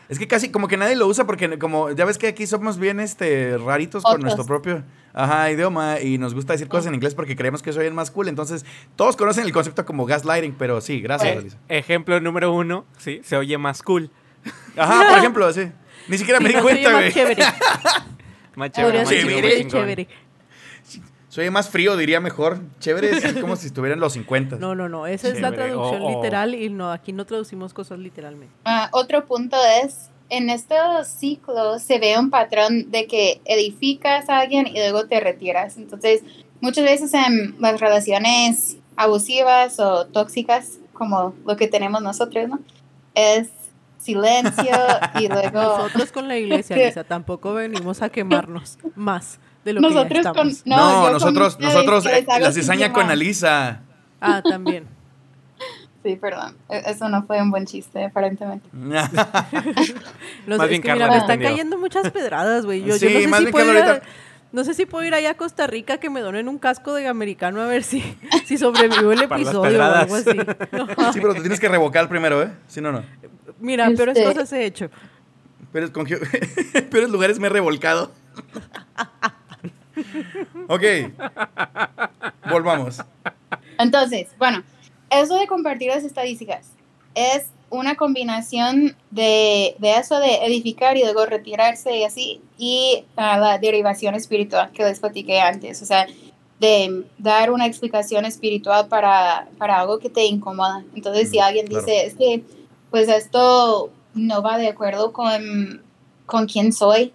Es que casi como que nadie lo usa porque como ya ves que aquí somos bien este raritos con nuestro propio ajá, idioma y nos gusta decir cosas en inglés porque creemos que soy el más cool. Entonces, todos conocen el concepto como gaslighting, pero sí, gracias, Alisa. Ejemplo número uno, sí, se oye más cool. Ajá, por ejemplo, sí. Ni siquiera me di cuenta, güey. (laughs) Más chévere. más chévere, más chévere, chévere. Soy más frío, diría mejor. Chévere es como si estuvieran los 50. No, no, no. Esa es la traducción literal y no, aquí no traducimos cosas literalmente. Uh, otro punto es, en estos ciclos se ve un patrón de que edificas a alguien y luego te retiras. Entonces, muchas veces en las relaciones abusivas o tóxicas, como lo que tenemos nosotros, ¿no? Es silencio y (laughs) luego... Nosotros con la iglesia, Lisa, (laughs) tampoco venimos a quemarnos más de lo nosotros que ya estamos. Con, no, no nosotros, nosotros eh, la cizaña con Alisa. Ah, también. Sí, perdón. E, eso no fue un buen chiste, aparentemente. (laughs) Los, más bien que, mira, me están cayendo muchas pedradas, güey. Yo, sí, yo no sé más si bien puedo Carla ir a- ahorita- No sé si puedo ir allá a Costa Rica que me donen un casco de americano a ver si, si sobrevivo el episodio o algo así. Sí, pero te tienes que revocar primero, ¿eh? Si no, no. Mira, pero es Este- cosas he hecho. Pero con peores lugares me he revolcado. ok. Volvamos. Entonces, bueno, eso de compartir las estadísticas es una combinación de, de eso de edificar y luego retirarse y así, y ah, la derivación espiritual que les platiqué antes, o sea, de dar una explicación espiritual para, para algo que te incomoda. Entonces, si Mm, alguien claro. dice, es que, pues esto no va de acuerdo con, con quién soy,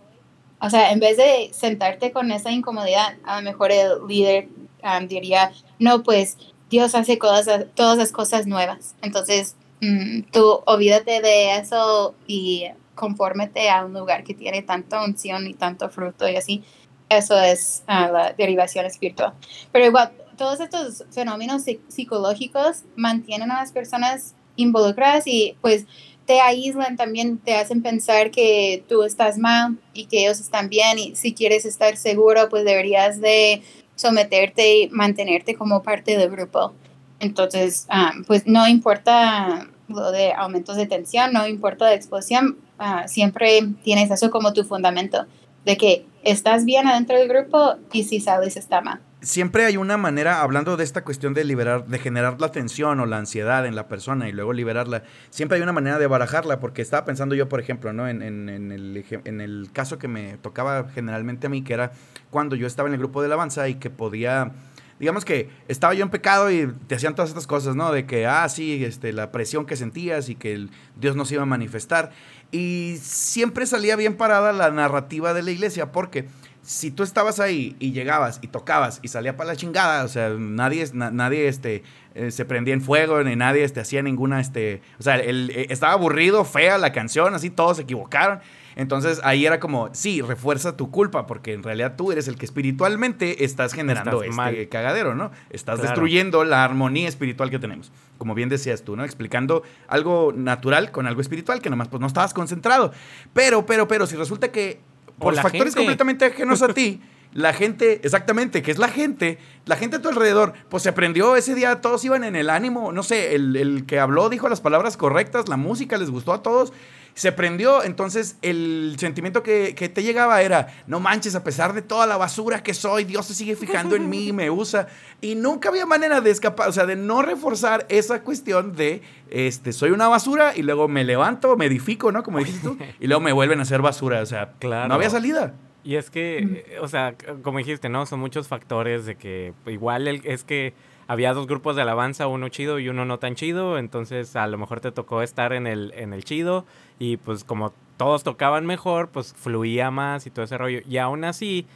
o sea, en vez de sentarte con esa incomodidad, a lo mejor el líder um, diría, no, pues Dios hace cosas, todas las cosas nuevas. Entonces, mm, tú olvídate de eso y confórmete a un lugar que tiene tanta unción y tanto fruto y así. Eso es ah, la derivación espiritual. Pero igual, todos estos fenómenos psi- psicológicos mantienen a las personas involucradas y pues te aíslan también, te hacen pensar que tú estás mal y que ellos están bien y si quieres estar seguro, pues deberías de someterte y mantenerte como parte del grupo. Entonces, ah, pues no importa lo de aumentos de tensión, no importa la explosión, ah, siempre tienes eso como tu fundamento, de que estás bien adentro del grupo y si sales está mal. siempre hay una manera, hablando de esta cuestión de liberar, de generar la tensión o la ansiedad en la persona y luego liberarla, siempre hay una manera de barajarla, porque estaba pensando yo, por ejemplo, ¿no? En, en, el, en el caso que me tocaba generalmente a mí, que era cuando yo estaba en el grupo de alabanza y que podía, digamos que estaba yo en pecado y te hacían todas estas cosas, ¿no? De que, ah, sí, este, la presión que sentías y que el Dios no se iba a manifestar. Y siempre salía bien parada la narrativa de la iglesia, porque si tú estabas ahí y llegabas y tocabas y salía para la chingada, o sea, nadie, na- nadie este, eh, se prendía en fuego, ni nadie este, hacía ninguna, este, o sea, el- eh, estaba aburrido, fea la canción, así todos se equivocaron. Entonces ahí era como, sí, refuerza tu culpa, porque en realidad tú eres el que espiritualmente estás generando Estás este mal. cagadero, ¿no? Estás Claro. destruyendo la armonía espiritual que tenemos. Como bien decías tú, ¿no? Explicando algo natural con algo espiritual que nomás pues no estabas concentrado. Pero, pero, pero, si resulta que por factores gente. completamente ajenos a ti, (laughs) la gente, exactamente, que es la gente, la gente a tu alrededor, pues se prendió ese día, todos iban en el ánimo, no sé, el, el que habló dijo las palabras correctas, la música les gustó a todos, se prendió, entonces el sentimiento que, que te llegaba era, no manches, a pesar de toda la basura que soy, Dios se sigue fijando en mí, me usa, y nunca había manera de escapar, o sea, de no reforzar esa cuestión de, este, soy una basura y luego me levanto, me edifico, ¿no? Como dijiste tú, y luego me vuelven a hacer basura, o sea, Claro. no había salida. Y es que, eh, o sea, como dijiste, ¿no? Son muchos factores de que igual el- es que había dos grupos de alabanza, uno chido y uno no tan chido, entonces a lo mejor te tocó estar en el, en el chido y pues como todos tocaban mejor, pues fluía más y todo ese rollo. Y aún así,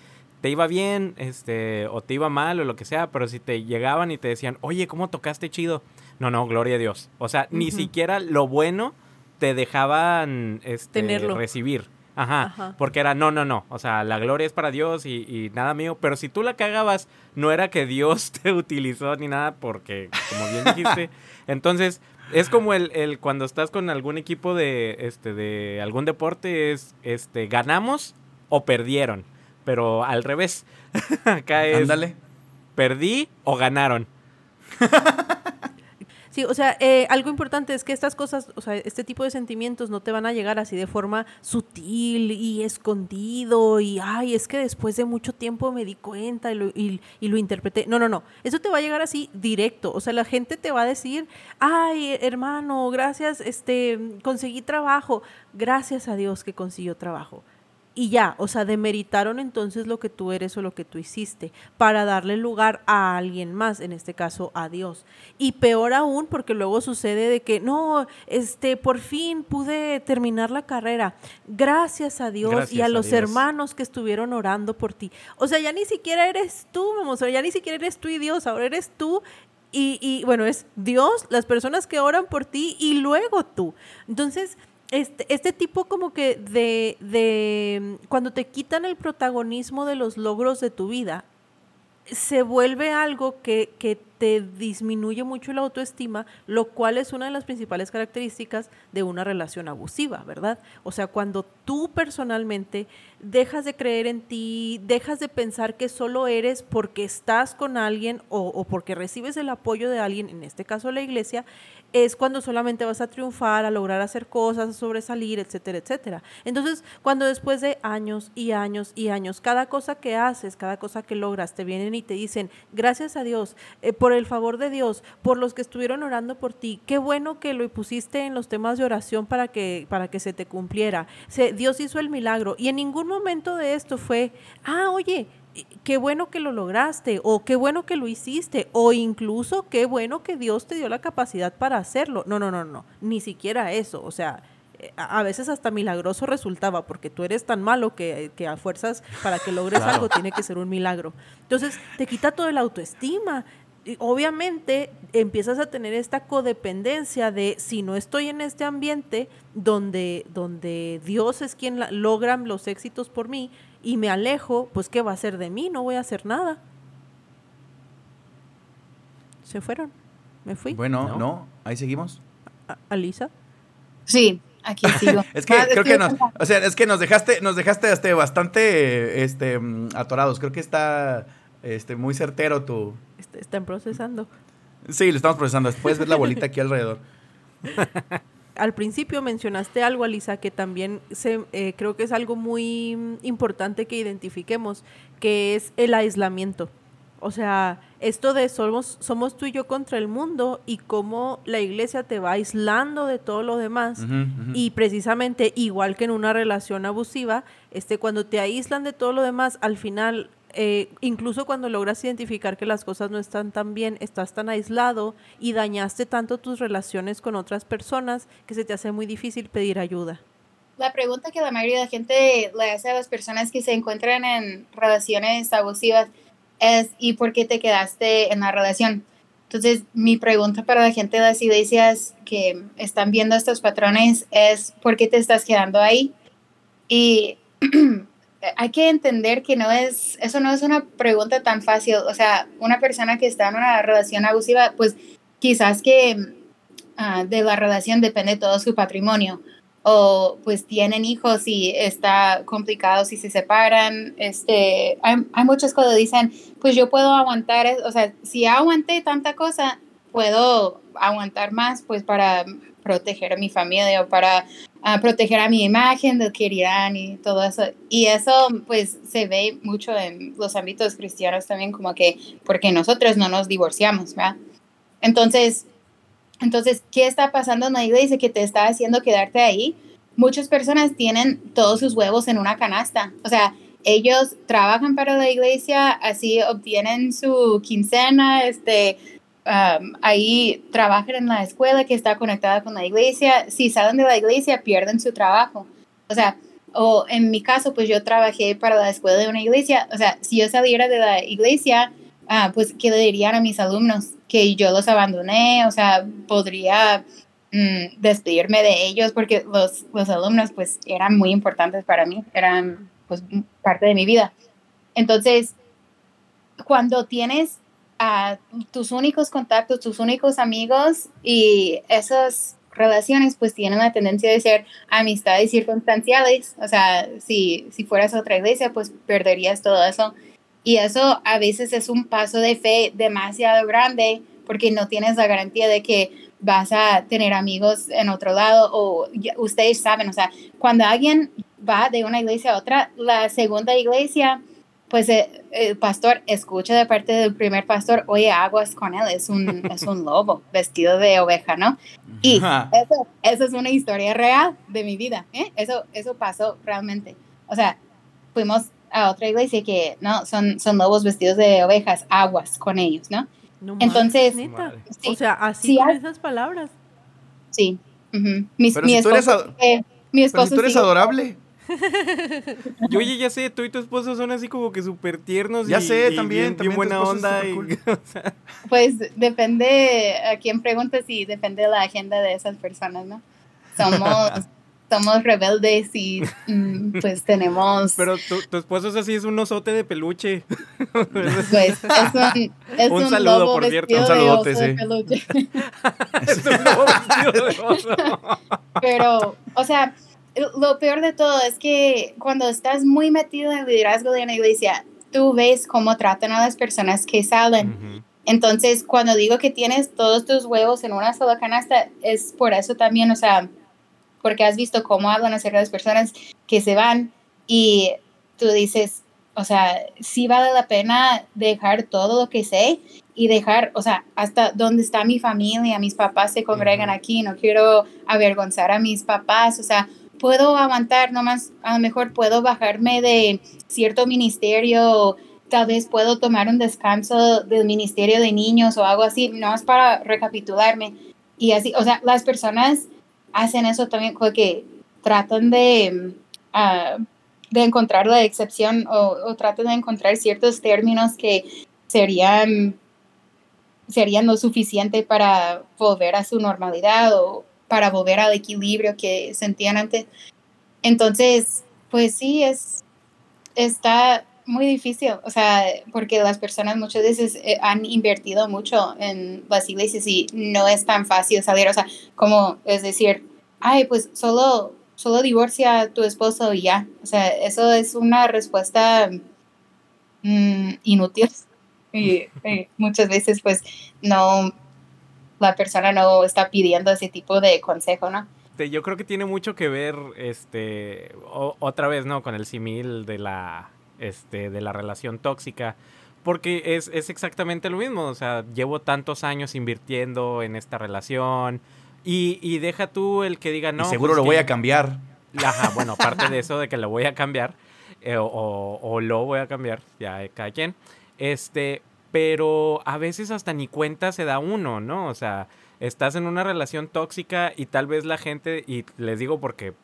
te iba bien, este, o te iba mal o lo que sea, pero si te llegaban y te decían, oye, ¿cómo tocaste chido? No, no, gloria a Dios. O sea, ni siquiera lo bueno te dejaban este, Tenerlo. recibir. Ajá, Ajá. porque era, no, no, no, o sea, la gloria es para Dios y, y nada mío, pero si tú la cagabas, no era que Dios (laughs) te utilizó ni nada, porque, como bien dijiste, (laughs) entonces, es como el, el cuando estás con algún equipo de, este, de algún deporte, es, este, ganamos o perdieron, pero al revés, (laughs) acá es, Ándale. perdí o ganaron. Sí, o sea, eh, algo importante es que estas cosas, o sea, este tipo de sentimientos no te van a llegar así de forma sutil y escondido y, ay, es que después de mucho tiempo me di cuenta y lo, y- y lo interpreté. No, no, no, eso te va a llegar así directo. O sea, la gente te va a decir, ay, hermano, gracias, este, conseguí trabajo. Gracias a Dios que consiguió trabajo. Y ya, o sea, demeritaron entonces lo que tú eres o lo que tú hiciste para darle lugar a alguien más, en este caso a Dios. Y peor aún porque luego sucede de que, no, este, por fin pude terminar la carrera. Gracias a Dios y a a los Dios. hermanos que estuvieron orando por ti. O sea, ya ni siquiera eres tú, vamos, ya ni siquiera eres tú y Dios, ahora eres tú y, y, bueno, es Dios, las personas que oran por ti y luego tú. Entonces, este, este tipo como que de, de cuando te quitan el protagonismo de los logros de tu vida, se vuelve algo que, que te disminuye mucho la autoestima, lo cual es una de las principales características de una relación abusiva, ¿verdad? O sea, cuando tú personalmente dejas de creer en ti, dejas de pensar que solo eres porque estás con alguien o, porque recibes el apoyo de alguien, en este caso la iglesia, es cuando solamente vas a triunfar, a lograr hacer cosas, a sobresalir, etcétera, etcétera. Entonces, cuando después de años y años y años, cada cosa que haces, cada cosa que logras, te vienen y te dicen, gracias a Dios, eh, por el favor de Dios, por los que estuvieron orando por ti, qué bueno que lo pusiste en los temas de oración para que, para que se te cumpliera. Se, Dios hizo el milagro y en ningún momento de esto fue, ah, oye, qué bueno que lo lograste, o qué bueno que lo hiciste, o incluso qué bueno que Dios te dio la capacidad para hacerlo. No, no, no, no, ni siquiera eso. O sea, a a veces hasta milagroso resultaba, porque tú eres tan malo que, que a fuerzas para que logres Claro. algo tiene que ser un milagro. Entonces, te quita toda la autoestima. Y obviamente empiezas a tener esta codependencia de si no estoy en este ambiente donde, donde Dios es quien la- logra los éxitos por mí y me alejo, pues ¿qué va a hacer de mí? No voy a hacer nada. Se fueron. Me fui. Bueno, ¿No? no, ahí seguimos. A- Alisa. Sí, aquí sigo. (laughs) Es que creo que nos, o sea, es que nos dejaste, nos dejaste este, bastante este, atorados. Creo que está este, muy certero tu. Est- Están procesando. Sí, lo estamos procesando. Puedes ver la bolita aquí alrededor. (laughs) Al principio mencionaste algo, Alisa, que también se, eh, creo que es algo muy importante que identifiquemos, que es el aislamiento. O sea, esto de somos, somos tú y yo contra el mundo y cómo la iglesia te va aislando de todo lo demás. Y precisamente, igual que en una relación abusiva, este, cuando te aíslan de todo lo demás, al final, eh, incluso cuando logras identificar que las cosas no están tan bien, estás tan aislado y dañaste tanto tus relaciones con otras personas que se te hace muy difícil pedir ayuda. La pregunta que la mayoría de la gente le hace a las personas que se encuentran en relaciones abusivas es ¿y por qué te quedaste en la relación? Entonces, mi pregunta para la gente de las iglesias que están viendo estos patrones es ¿por qué te estás quedando ahí? Y (clears throat) hay que entender que no es, eso no es una pregunta tan fácil. O sea, una persona que está en una relación abusiva, pues quizás que ah, de la relación depende todo su patrimonio o pues tienen hijos y está complicado si se separan. Este, hay, hay muchas cosas dicen, pues yo puedo aguantar, o sea, si aguanté tanta cosa, puedo aguantar más pues para proteger a mi familia o para ah, proteger a mi imagen de que y todo eso. Y eso pues se ve mucho en los ámbitos cristianos también como que porque nosotros no nos divorciamos, ¿verdad? Entonces, entonces, ¿qué está pasando en la iglesia que te está haciendo quedarte ahí? Muchas personas tienen todos sus huevos en una canasta. O sea, ellos trabajan para la iglesia, así obtienen su quincena, este, um, ahí trabajan en la escuela que está conectada con la iglesia. Si salen de la iglesia, pierden su trabajo. O sea, o en mi caso, pues yo trabajé para la escuela de una iglesia. O sea, si yo saliera de la iglesia, ah, pues, ¿qué le dirían a mis alumnos? Que yo los abandoné, o sea, podría mm, despedirme de ellos porque los, los alumnos, pues, eran muy importantes para mí, eran, pues, parte de mi vida. Entonces, cuando tienes a tus únicos contactos, tus únicos amigos y esas relaciones pues tienen la tendencia de ser amistades circunstanciales, o sea, si, si fueras a otra iglesia pues perderías todo eso. Y eso a veces es un paso de fe demasiado grande porque no tienes la garantía de que vas a tener amigos en otro lado o ustedes saben, o sea, cuando alguien va de una iglesia a otra, la segunda iglesia pues eh, el pastor escucha de parte del primer pastor, oye, aguas con él, es un, (laughs) es un lobo vestido de oveja, ¿no? Y eso, eso es una historia real de mi vida, ¿eh? Eso, eso pasó realmente. O sea, fuimos a otra iglesia que, no, son, son lobos vestidos de ovejas, aguas con ellos, ¿no? No Entonces- neta. Sí. O sea, así Sí, con esas palabras. Sí. Mi, Pero mi si tú eres esposo, eh, mi Pero esposo si tú eres sigue- adorable. (laughs) Yo, oye, ya sé, tú y tu esposo son así como que súper tiernos. Ya y- sé, y también, Bien, también bien buena onda. y- supercool. (laughs) o sea, Pues depende a quién preguntes y depende de la agenda de esas personas, ¿no? Somos, (laughs) somos rebeldes y mm, pues tenemos... pero tu, tu esposo es así, es un osote de peluche. Pues es un, es Un un saludo, lobo por cierto. Un saludote, sí. peluche. es un lobo vestido de oso. Pero, o sea, lo peor de todo es que cuando estás muy metido en el liderazgo de una iglesia, tú ves cómo tratan a las personas que salen. Entonces, cuando digo que tienes todos tus huevos en una sola canasta, es por eso también, o sea, porque has visto cómo hablan acerca de las personas que se van y tú dices, o sea, sí vale la pena dejar todo lo que sé y dejar, o sea, hasta donde está mi familia, mis papás se congregan aquí, no quiero avergonzar a mis papás, o sea, puedo aguantar, nomás a lo mejor puedo bajarme de cierto ministerio, tal vez puedo tomar un descanso del ministerio de niños o algo así, nomás para recapitularme. Y así, o sea, las personas hacen eso también, como que tratan de, ah, de encontrar la excepción o, o tratan de encontrar ciertos términos que serían, serían lo suficiente para volver a su normalidad o para volver al equilibrio que sentían antes. Entonces, pues sí, es, está muy difícil, o sea, porque las personas muchas veces eh, han invertido mucho en las iglesias y no es tan fácil salir, o sea, como es decir, ay, pues solo, solo divorcia a tu esposo y ya, o sea, eso es una respuesta mm, inútil (laughs) y, y muchas veces pues no, la persona no está pidiendo ese tipo de consejo, ¿no? Este, Yo creo que tiene mucho que ver, este, o- otra vez, ¿no? Con el simil de la, este, de la relación tóxica. porque es, es exactamente lo mismo. O sea, llevo tantos años invirtiendo en esta relación. Y, y deja tú el que diga no. Y seguro pues lo voy que- a cambiar. Ajá, (laughs) bueno, aparte de eso, de que lo voy a cambiar, eh, o, o lo voy a cambiar, ya cada quien. Este, pero a veces hasta ni cuenta se da uno, ¿no? O sea, estás en una relación tóxica y tal vez la gente, y les digo porque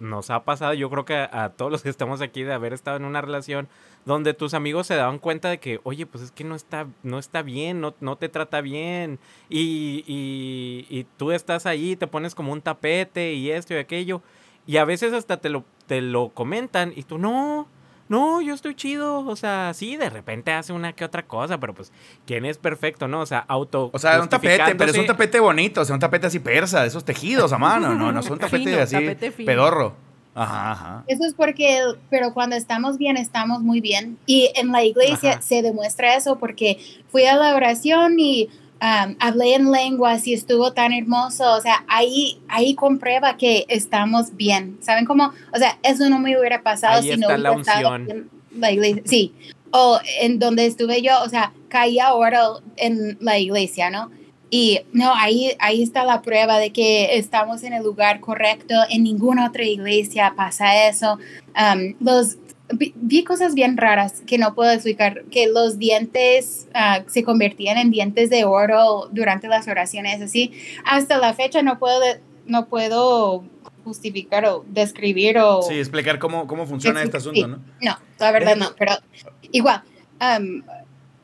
nos ha pasado, yo creo que a, todos los que estamos aquí de haber estado en una relación donde tus amigos se daban cuenta de que, oye, pues es que no está, no está bien, no, no te trata bien, y, y, y tú estás ahí, te pones como un tapete y esto y aquello, y a veces hasta te lo, te lo comentan y tú, no, no, yo estoy chido, o sea, sí, de repente hace una que otra cosa, pero pues, ¿quién es perfecto, no? O sea, auto. O sea, un tapete, pero es un tapete bonito, o sea, un tapete así persa, de esos tejidos a mano, no, no es un tapete Fino, así tapete fino. pedorro. Ajá, ajá. Eso es porque, pero cuando estamos bien, estamos muy bien. Y en la iglesia Ajá. se demuestra eso porque fui a la oración y um, hablé en lenguas y estuvo tan hermoso. O sea, ahí, ahí comprueba que estamos bien. ¿Saben cómo? O sea, eso no me hubiera pasado Ahí si no hubiera estado en la iglesia. Sí. O en donde estuve yo, o sea, caía oro en la iglesia, ¿no? Y no, ahí, ahí está la prueba de que estamos en el lugar correcto. En ninguna otra iglesia pasa eso. Um, los, vi, vi cosas bien raras que no puedo explicar, que los dientes ah, se convertían en dientes de oro durante las oraciones, así. Hasta la fecha no puedo, no puedo justificar o describir o... Sí, explicar cómo, cómo funciona este Sí. asunto, ¿no? No, la verdad Déjame- no, pero igual. um,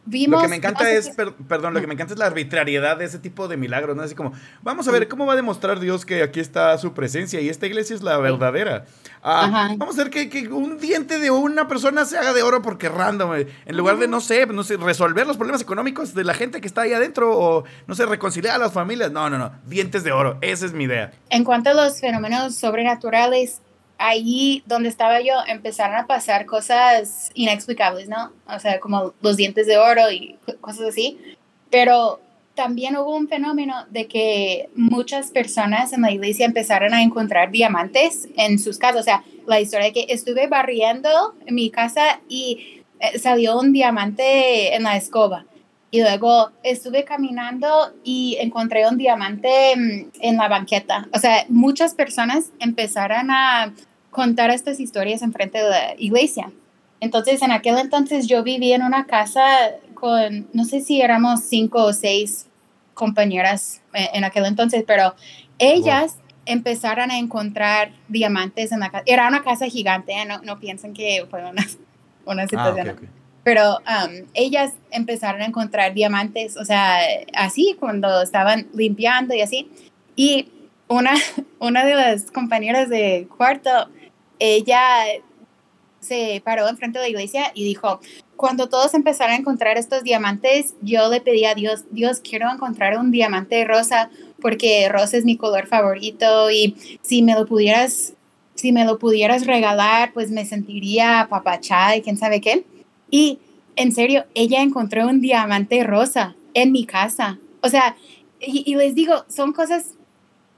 vimos... Lo que me encanta no sé es, per- perdón, lo que me encanta es la arbitrariedad de ese tipo de milagros, ¿no? Así como, vamos a ver, ¿cómo va a demostrar Dios que aquí está su presencia y esta iglesia es la verdadera? Ah, vamos a ver que, que un diente de una persona se haga de oro porque random, en lugar de, no sé, no sé, resolver los problemas económicos de la gente que está ahí adentro o, no sé, reconciliar a las familias. No, no, no, dientes de oro, esa es mi idea. En cuanto a los fenómenos sobrenaturales, ahí donde estaba yo empezaron a pasar cosas inexplicables, ¿no? O sea, como los dientes de oro y co- cosas así. Pero también hubo un fenómeno de que muchas personas en la iglesia empezaron a encontrar diamantes en sus casas. O sea, la historia de que estuve barriendo en mi casa y eh, salió un diamante en la escoba. Y luego estuve caminando y encontré un diamante mm, en la banqueta. O sea, muchas personas empezaron a contar estas historias en frente de la iglesia. Entonces, en aquel entonces yo vivía en una casa con, no sé si éramos cinco o seis compañeras en aquel entonces, pero ellas empezaron a encontrar diamantes en la casa. Era una casa gigante, ¿eh? no, no piensen que fue una, (laughs) una Ah, situación pero um, ellas empezaron a encontrar diamantes, o sea, así cuando estaban limpiando y así. Y una, (laughs) una de las compañeras de cuarto, ella se paró enfrente de la iglesia y dijo, cuando todos empezaron a encontrar estos diamantes, yo le pedí a Dios, Dios, quiero encontrar un diamante rosa porque rosa es mi color favorito y si me lo pudieras, si me lo pudieras regalar, pues me sentiría papachá y quién sabe qué. Y en serio, ella encontró un diamante rosa en mi casa. O sea, y, y les digo, son cosas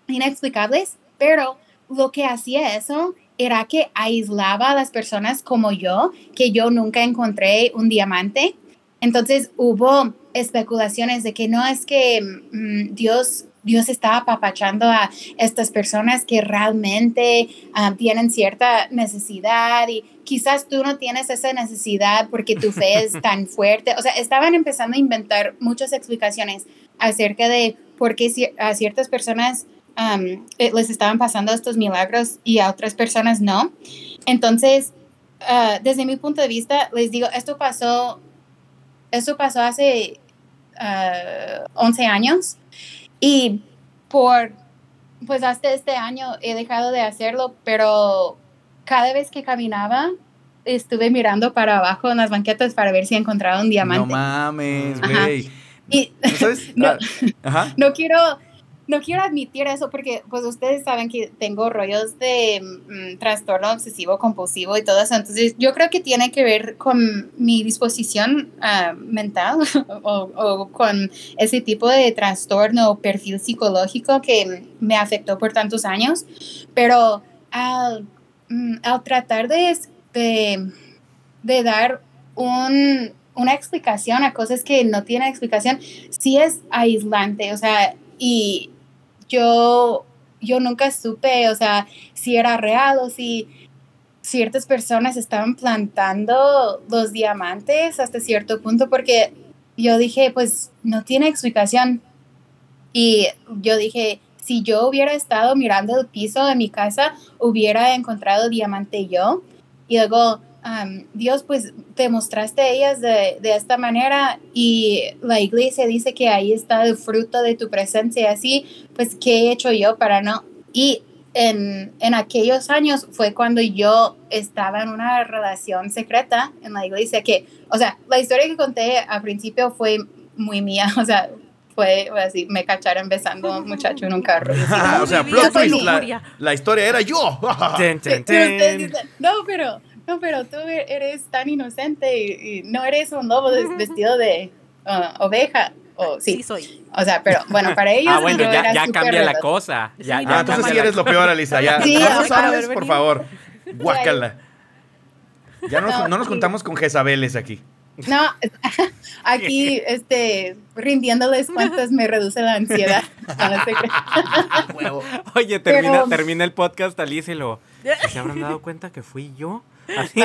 inexplicables, pero lo que hacía eso era que aislaba a las personas como yo, que yo nunca encontré un diamante. Entonces hubo especulaciones de que no es que mm, Dios Dios está apapachando a estas personas que realmente ah, tienen cierta necesidad y quizás tú no tienes esa necesidad porque tu fe es (laughs) tan fuerte. O sea, estaban empezando a inventar muchas explicaciones acerca de por qué a ciertas personas um, eh, les estaban pasando estos milagros y a otras personas no. Entonces, ah, desde mi punto de vista, les digo, esto pasó, esto pasó hace ah, 11 años y por, pues hasta este año he dejado de hacerlo, pero cada vez que caminaba estuve mirando para abajo en las banquetas para ver si encontraba un No diamante. mames, Ajá. güey. ¿No? (laughs) No. Ah, no quiero no quiero admitir eso porque pues ustedes saben que tengo rollos de mm, trastorno obsesivo compulsivo y todo eso. Entonces yo creo que tiene que ver con mi disposición ah, mental (laughs) o, o con ese tipo de trastorno o perfil psicológico que me afectó por tantos años. Pero al, mm, al tratar de, de, de dar un una explicación a cosas que no tienen explicación, sí es aislante, o sea, y yo, yo nunca supe, o sea, si era real o si ciertas personas estaban plantando los diamantes hasta cierto punto, porque yo dije, pues no tiene explicación. Y yo dije, si yo hubiera estado mirando el piso de mi casa, hubiera encontrado diamante yo. Y luego, Dios, pues te mostraste ellas de, de, esta manera y la iglesia dice que ahí está el fruto de tu presencia. Así, pues, ¿qué he hecho yo para no? Y en, en, aquellos años fue cuando yo estaba en una relación secreta en la iglesia, que, o sea, la historia que conté al principio fue muy mía, (laughs) o sea, fue así, me cacharon besando a (laughs) un muchacho en un carro. o sea, plot twist, la, la, historia era yo. (laughs) no, pero, (laughs) no, pero tú eres tan inocente y, no eres un lobo vestido de uh, oveja. Oh, sí. soy. O sea, pero bueno, para ellos. Ah, bueno, ya, ya cambia la cosa. Ya, ya ah, entonces sí eres lo peor, Alisa. Ya, sí, no sabes, por favor. Guácala. Ya no, no, nos juntamos con Jezabeles aquí. No, (laughs) aquí, este, rindiéndoles cuántas me reduce la ansiedad. (laughs) Oye, termina, termina el podcast, Alice, y lo. ¿Se habrán dado cuenta que fui yo? Así,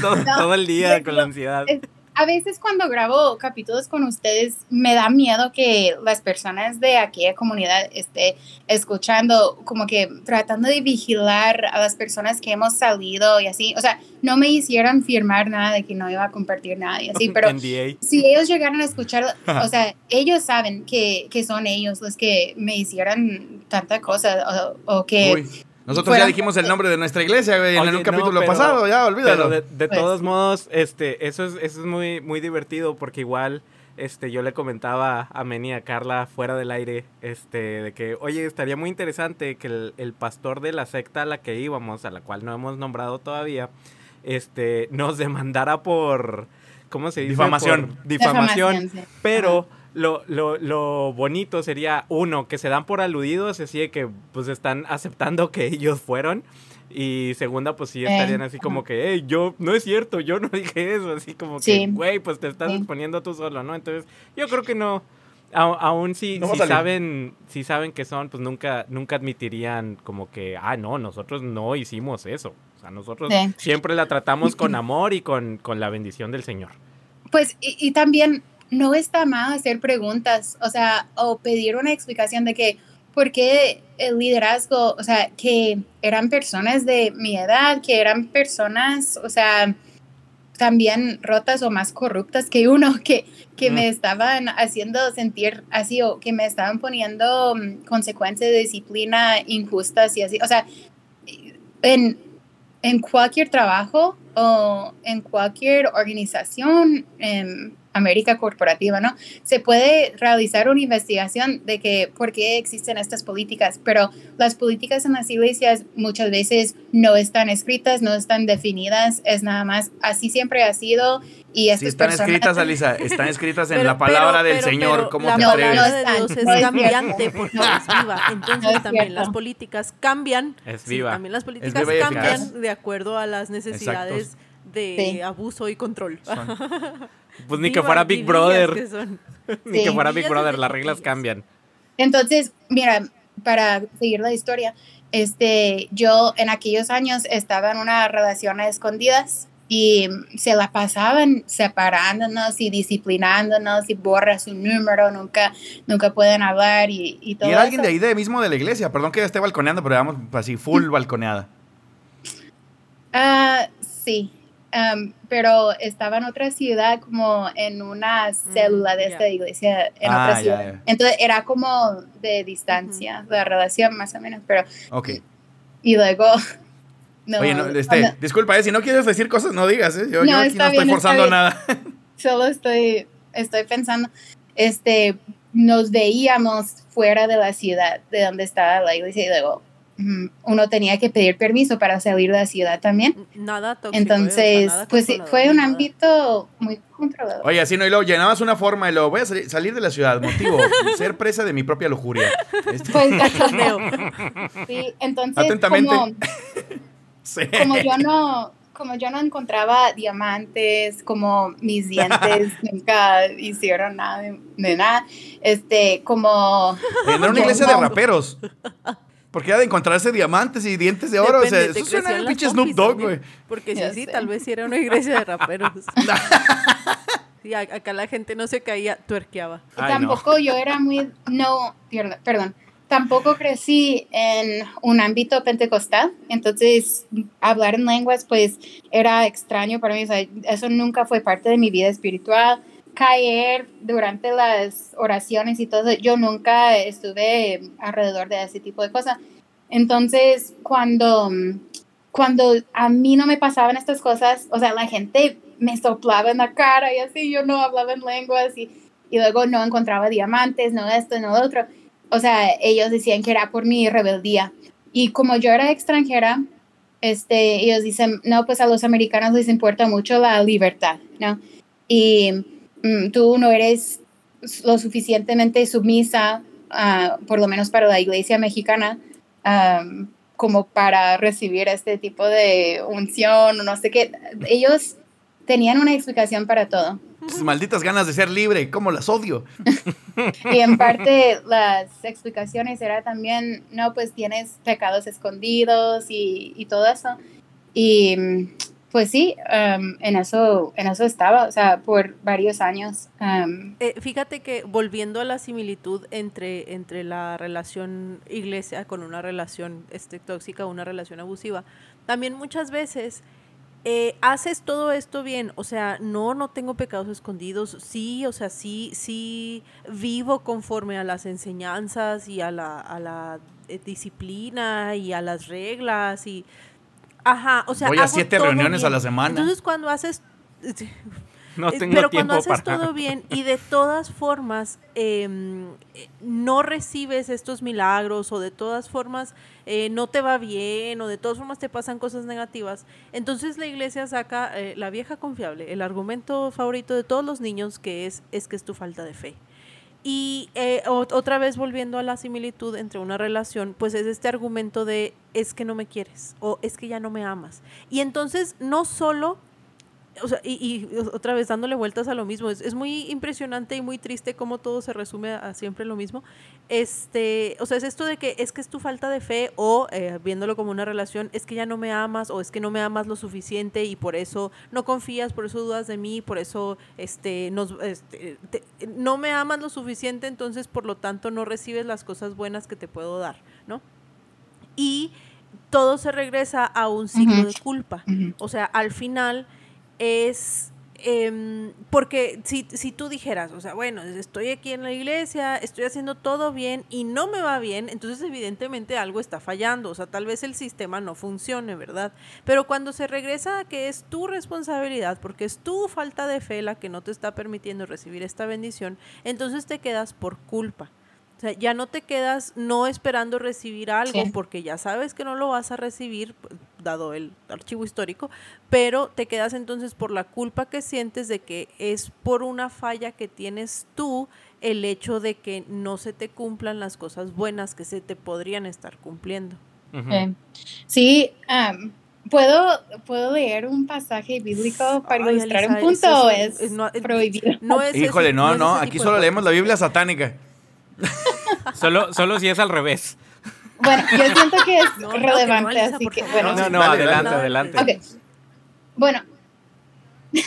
todo, el día con la ansiedad. A veces cuando grabo capítulos con ustedes me da miedo que las personas de aquella comunidad esté escuchando, como que tratando de vigilar a las personas que hemos salido y así. O sea, no me hicieron firmar nada de que no iba a compartir nada y así, (laughs) pero si ellos llegaran a escuchar, o sea, (laughs) ellos saben que, que, son ellos los que me hicieron tanta cosa o, que... Nosotros ya dijimos el nombre de nuestra iglesia, güey, en un capítulo pasado, ya, olvídalo. Pero de, pues todos modos, este, eso es, eso es muy, muy divertido porque igual, este, yo le comentaba a Meni, a Carla, fuera del aire, este, de que, oye, estaría muy interesante que el, el, pastor de la secta a la que íbamos, a la cual no hemos nombrado todavía, este, nos demandara por, ¿cómo se dice? Difamación. difamación, pero lo, lo, lo, bonito sería, uno, que se dan por aludidos, así de que pues están aceptando que ellos fueron. Y segunda, pues sí estarían así como que, hey, yo, no es cierto, yo no (laughs) dije eso, así como que, güey, pues te estás exponiendo tú solo, ¿no? Entonces, yo creo que no, aún si, si saben, si saben que son, pues nunca, nunca admitirían como que, ah, no, nosotros no hicimos eso. O sea, nosotros siempre la tratamos con amor y con, con la bendición del Señor. Pues, y, y también no está mal hacer preguntas, o sea, o pedir una explicación de que, ¿por qué el liderazgo, o sea, que eran personas de mi edad, que eran personas, o sea, también rotas o más corruptas que uno, (laughs) que, que me estaban haciendo sentir así o que me estaban poniendo mm, consecuencias de disciplina injustas y así. O sea, en, en cualquier trabajo o en cualquier organización, em, América corporativa, ¿no? Se puede realizar una investigación de que por qué existen estas políticas, pero las políticas en las iglesias muchas veces no están escritas, no están definidas, es nada más así siempre ha sido y estas están escritas, Alisa, están escritas en la palabra del Señor, ¿cómo la te palabra de Dios es cambiante porque es viva, entonces también las políticas cambian, es viva. también las políticas cambian de acuerdo a las necesidades de abuso y control. (laughs) Pues ni que fuera Big Brother. (laughs) ni que fuera Big Brother, las reglas cambian. Entonces, mira, para seguir la historia, este, yo en aquellos años estaba en una relación a escondidas y se la pasaban separándonos y disciplinándonos y borra su número, nunca, nunca pueden hablar y, y todo. Y era alguien de ahí de mismo de la iglesia, perdón que ya esté balconeando, pero vamos así, full (laughs) balconeada. Ah, sí, pero estaba en otra ciudad como en una célula de esta iglesia en ah, otra ciudad. Entonces era como de distancia la relación más o menos, pero... Ok. Y luego... (laughs) No, Oye, este, disculpa, eh, si no quieres decir cosas, no digas, ¿eh? Yo, aquí no estoy forzando nada. (laughs) Solo estoy, estoy pensando, este, nos veíamos fuera de la ciudad de donde estaba la iglesia y luego uno tenía que pedir permiso para salir de la ciudad también. Nada tóxico, Entonces, pues fue un ámbito muy controlado. Oye, así no, y luego llenabas una forma y luego voy a salir, de la ciudad, motivo, (laughs) ser presa de mi propia lujuria. Este pues (laughs) Sí, entonces, Atentamente. Como, (laughs) como yo no, como yo no encontraba diamantes, como mis dientes nunca hicieron nada de, de nada, este, como... Era una iglesia de raperos. Porque ha de encontrarse diamantes y dientes de oro. o sea, Depende, eso suena las pinche Snoop Dogg, güey. Porque sí, sí, tal vez sí era una iglesia de raperos. (laughs) Sí, a- acá la gente no se caía, tuerqueaba. Ay, no. tampoco yo era muy, no, perdón, tampoco crecí en un ámbito pentecostal, entonces hablar en lenguas pues era extraño para mí, o sea, eso nunca fue parte de mi vida espiritual. Caer durante las oraciones y todo, yo nunca estuve alrededor de ese tipo de cosas. Entonces, cuando, cuando a mí no me pasaban estas cosas, o sea, la gente me soplaba en la cara y así, yo no hablaba en lenguas y, y luego no encontraba diamantes, no esto, no lo otro. O sea, ellos decían que era por mi rebeldía. Y como yo era extranjera, este, ellos dicen, no, pues a los americanos les importa mucho la libertad, ¿no? Y tú no eres lo suficientemente sumisa, ah, por lo menos para la iglesia mexicana, como para recibir este tipo de unción o no sé qué. Ellos tenían una explicación para todo. Sus malditas ganas de ser libre, cómo las odio. Y en (laughs) parte las explicaciones era también, no, pues tienes pecados escondidos y, y todo eso. Y mm, pues sí, um, en, eso, en eso estaba, o sea, por varios años. um, Eh, fíjate que volviendo a la similitud entre, entre la relación iglesia con una relación este, tóxica, una relación abusiva, también muchas veces eh, haces todo esto bien, o sea, no, no tengo pecados escondidos, sí, o sea, sí, sí vivo conforme a las enseñanzas y a la, a la eh, disciplina y a las reglas y, ajá, o sea, Voy a siete reuniones a la semana. Entonces cuando haces No tengo Pero tiempo cuando haces para... todo bien y de todas formas em, eh, no recibes estos milagros o de todas formas eh, no te va bien o de todas formas te pasan cosas negativas, entonces la iglesia saca eh, la vieja confiable, el argumento favorito de todos los niños que es, es que es tu falta de fe. Y eh, otra vez volviendo a la similitud entre una relación, pues es este argumento de es que no me quieres o es que ya no me amas. Y entonces no solo o sea, y, y otra vez dándole vueltas a lo mismo, es, es muy impresionante y muy triste cómo todo se resume a, siempre lo mismo. Este, o sea, es esto de que es que es tu falta de fe o eh, viéndolo como una relación, es que ya no me amas o es que no me amas lo suficiente y por eso no confías, por eso dudas de mí, por eso este, nos, este, te- no me amas lo suficiente, entonces por lo tanto no recibes las cosas buenas que te puedo dar, ¿no? Y todo se regresa a un ciclo Ujú. de culpa. ujú. O sea, al final es em, porque si, si tú dijeras, o sea, bueno, estoy aquí en la iglesia, estoy haciendo todo bien y no me va bien, entonces evidentemente algo está fallando, o sea, tal vez el sistema no funcione, ¿verdad? Pero cuando se regresa a que es tu responsabilidad, porque es tu falta de fe la que no te está permitiendo recibir esta bendición, entonces te quedas por culpa. O sea, ya no te quedas no esperando recibir algo Sí. porque ya sabes que no lo vas a recibir, dado el archivo histórico, pero te quedas entonces por la culpa que sientes de que es por una falla que tienes tú el hecho de que no se te cumplan las cosas buenas que se te podrían estar cumpliendo. Eh, Sí, am, ¿puedo, ¿puedo leer un pasaje bíblico para Ay, ilustrar un punto eso es, es- no, es- prohibido? No es ese- Híjole, no, es no, aquí solo leemos la. Biblia satánica. (laughs) Solo, solo si es al revés. Bueno, yo siento que es (laughs) No, claro que no, relevante, así que bueno. No, no, adelante, adelante. Bueno, (laughs)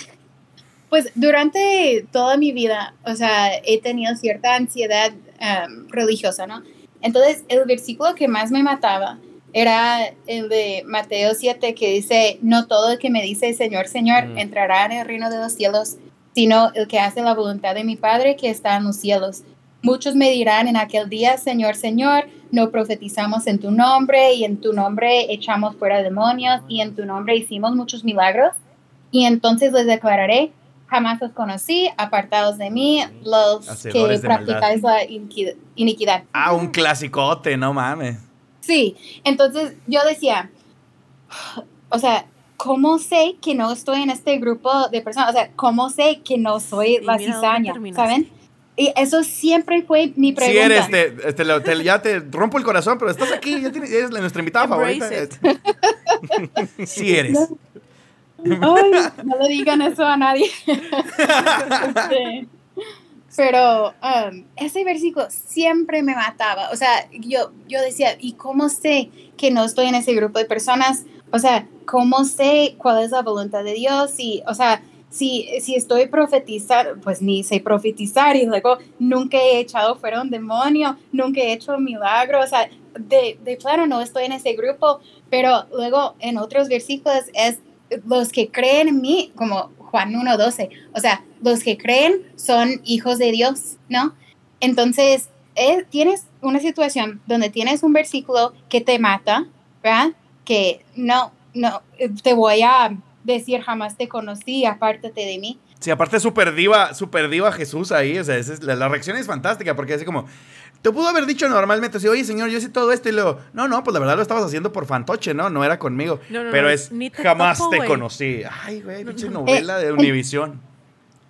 pues durante toda mi vida, o sea, he tenido cierta ansiedad religiosa, ¿no? Entonces, el versículo que más me mataba era el de Mateo 7, que dice, no todo el que me dice Señor, Señor, Mm. entrará en el reino de los cielos, sino el que hace la voluntad de mi Padre que está en los cielos. Muchos me dirán en aquel día, Señor, Señor, no profetizamos en tu nombre y en tu nombre echamos fuera demonios y en tu nombre hicimos muchos milagros. Y entonces les declararé, jamás os conocí, apartados de mí, los Hacedores que maldad. practicáis la iniqui- iniquidad. Ah, un clasicote, no mames. Sí, entonces yo decía, o sea, ¿cómo sé que no estoy en este grupo de personas? O sea, ¿cómo sé que no soy Y la cizaña? ¿Saben? Y eso siempre fue mi Si pregunta. eres, te, te lo- te- ya te rompo el corazón, pero estás aquí, ya tienes, eres nuestra invitada Embrace favorita. Si (laughs) eres. Ay, no le digan eso a nadie. (laughs) Este, pero um, ese versículo siempre me mataba. O sea, yo, yo decía, ¿y cómo sé que no estoy en ese grupo de personas? O sea, ¿cómo sé cuál es la voluntad de Dios? Y, o sea, si, si estoy profetizando, pues ni sé profetizar y luego nunca he echado fuera un demonio, nunca he hecho un milagro, o sea, de, de claro no estoy en ese grupo, pero luego en otros versículos es los que creen en mí, como Juan 1.12, o sea, los que creen son hijos de Dios, ¿no? Entonces, eh, tienes una situación donde tienes un versículo que te mata, ¿verdad? Que no, no, te voy a decir jamás te conocí, apártate de mí. Sí, aparte super diva, super diva Jesús ahí, o sea, es, la, la, reacción es fantástica porque así como, te pudo haber dicho normalmente así, oye señor, yo hice todo esto y luego, no, no, pues la verdad lo estabas haciendo por fantoche, ¿no? No era conmigo. No, no, pero no, es, ni te jamás topo, te conocí. Ay, güey, pinche no. novela de Eh, Univisión.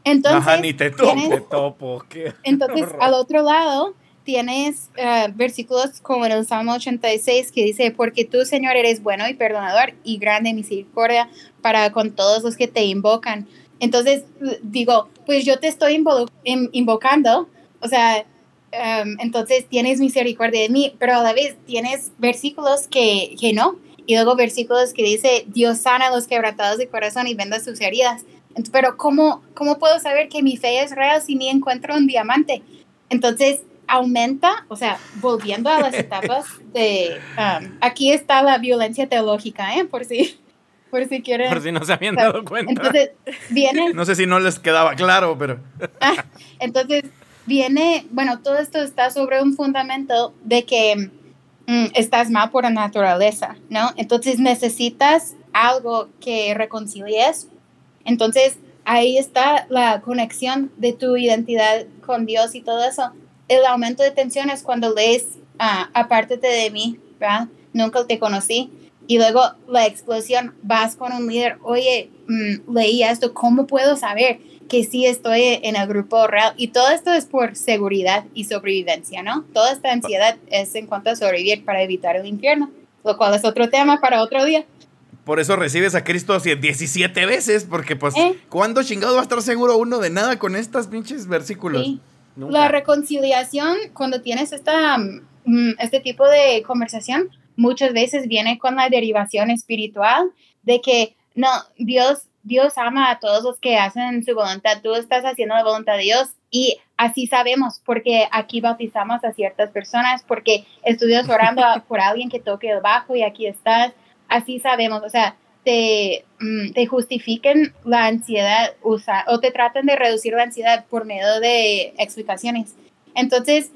Entonces, Ajá, ni te topo. Te topo. qué Entonces, horror. al otro lado, tienes eh, versículos como en el Salmo 86 que dice, porque tú, Señor, eres bueno y perdonador y grande misericordia para con todos los que te invocan. Entonces, digo, pues yo te estoy invocando, o sea, em, entonces tienes misericordia de mí, pero a la vez tienes versículos que, que no. Y luego versículos que dice, Dios sana a los quebrantados de corazón y venda sus heridas. Pero ¿cómo, ¿cómo puedo saber que mi fe es real si ni encuentro un diamante? Entonces aumenta, o sea, volviendo a las (laughs) etapas de... um, aquí está la violencia teológica, ¿eh? Por si, por si quieren... Por si no se habían dado cuenta. Entonces viene, No sé si no les quedaba claro, pero... (laughs) entonces viene, bueno, todo esto está sobre un fundamento de que mm, estás mal por la naturaleza, ¿no? Entonces necesitas algo que reconcilies. Entonces ahí está la conexión de tu identidad con Dios y todo eso. El aumento de tensión es cuando lees, ah, apártate de mí, ¿verdad? Nunca te conocí. Y luego la explosión, vas con un líder, oye, mm, leí esto, ¿cómo puedo saber que sí estoy en el grupo real? Y todo esto es por seguridad y sobrevivencia, ¿no? Toda esta ansiedad es en cuanto a sobrevivir para evitar el infierno, lo cual es otro tema para otro día. Por eso recibes a Cristo así 17 veces, porque pues, ¿Eh? ¿cuándo chingado va a estar seguro uno de nada con estos pinches versículos? Sí. La reconciliación, cuando tienes esta, mm, este tipo de conversación, muchas veces viene con la derivación espiritual de que no, Dios, Dios ama a todos los que hacen su voluntad, tú estás haciendo la voluntad de Dios y así sabemos porque aquí bautizamos a ciertas personas, porque estuvimos orando por alguien que toque el bajo y aquí estás, así sabemos, o sea, te, te justifiquen la ansiedad usa, o te tratan de reducir la ansiedad por medio de explicaciones. Entonces,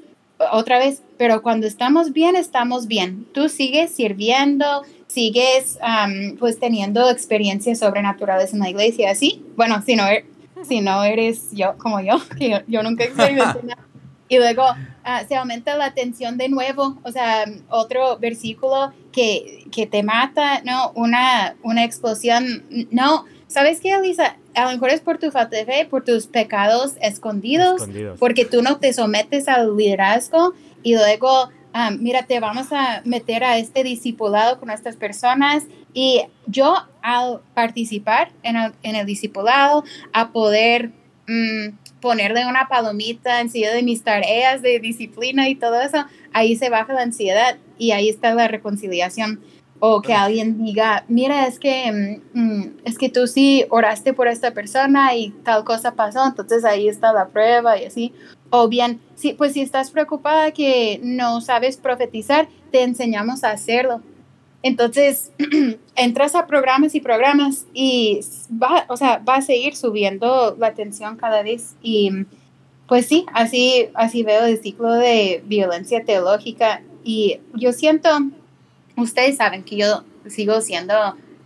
otra vez, pero cuando estamos bien, estamos bien. Tú sigues sirviendo, sigues am, pues teniendo experiencias sobrenaturales en la iglesia, ¿sí? Bueno, si no, er- si no eres yo como yo, (laughs) que yo, yo nunca experimenté (laughs) nada. Y luego ah, se aumenta la tensión de nuevo, o sea, otro versículo que, que te mata, ¿no? Una, una explosión, no. ¿Sabes qué, Elisa? A lo mejor es por tu falta de fe, por tus pecados escondidos, Escondidos. porque tú no te sometes al liderazgo y luego, ah, mira, te vamos a meter a este discipulado con estas personas. Y yo al participar en el, en el discipulado, a poder mm, ponerle una palomita encima de mis tareas de disciplina y todo eso, ahí se baja la ansiedad y ahí está la reconciliación. O que alguien diga, mira, es que, mm, mm, es que tú sí oraste por esta persona y tal cosa pasó, entonces ahí está la prueba y así. O bien, sí, pues si estás preocupada que no sabes profetizar, te enseñamos a hacerlo. Entonces, (clears throat) entras a programas y programas y va, o sea, va a seguir subiendo la tensión cada vez. Y pues sí, así, así veo el ciclo de violencia teológica. Y yo siento, ustedes saben que yo sigo siendo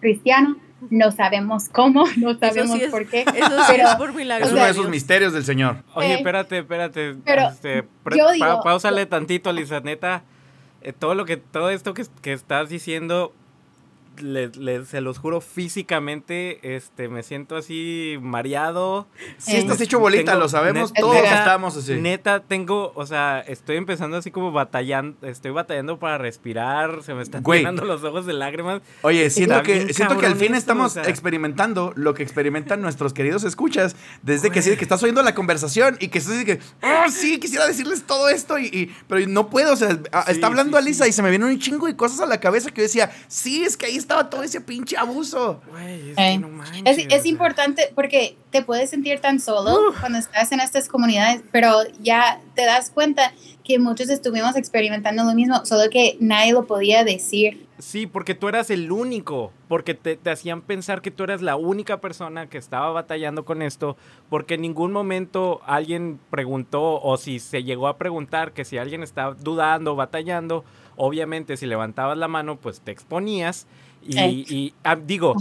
cristiano, no sabemos cómo, (laughs) no sabemos sí es- por qué. (laughs) Eso sí pero- es por milagro. Es uno de esos misterios del Señor. Oye, espérate, espérate. pero este, pre- yo pa- digo- pausale tantito, Lisa, neta. Eh, todo lo que, todo esto que, que estás diciendo, les- se los juro, físicamente, este, me siento así mareado. Sí, estás hecho bolita, tengo- lo sabemos, net- todos neta- estamos así. Neta, tengo, o sea, estoy empezando así como batallando, estoy batallando para respirar, se me están llenando los ojos de lágrimas. Oye, siento que, siento que al fin estamos o sea. experimentando lo que experimentan nuestros queridos escuchas desde que sí, que estás oyendo la conversación y que estás así que, oh, sí, quisiera decirles todo esto, y, y- pero no puedo, o sea, Sí, está hablando Alisa y se me vienen un chingo de cosas a la cabeza que yo decía, sí, es que ahí estaba todo ese pinche abuso. Güey, es Eh, que no manches, Es, o es sea. importante porque te puedes sentir tan solo cuando estás en estas comunidades, pero ya te das cuenta que muchos estuvimos experimentando lo mismo, solo que nadie lo podía decir. Sí, porque tú eras el único, porque te, te hacían pensar que tú eras la única persona que estaba batallando con esto, porque en ningún momento alguien preguntó o si se llegó a preguntar que si alguien estaba dudando, batallando, obviamente si levantabas la mano pues te exponías y, Eh. y, ah, digo,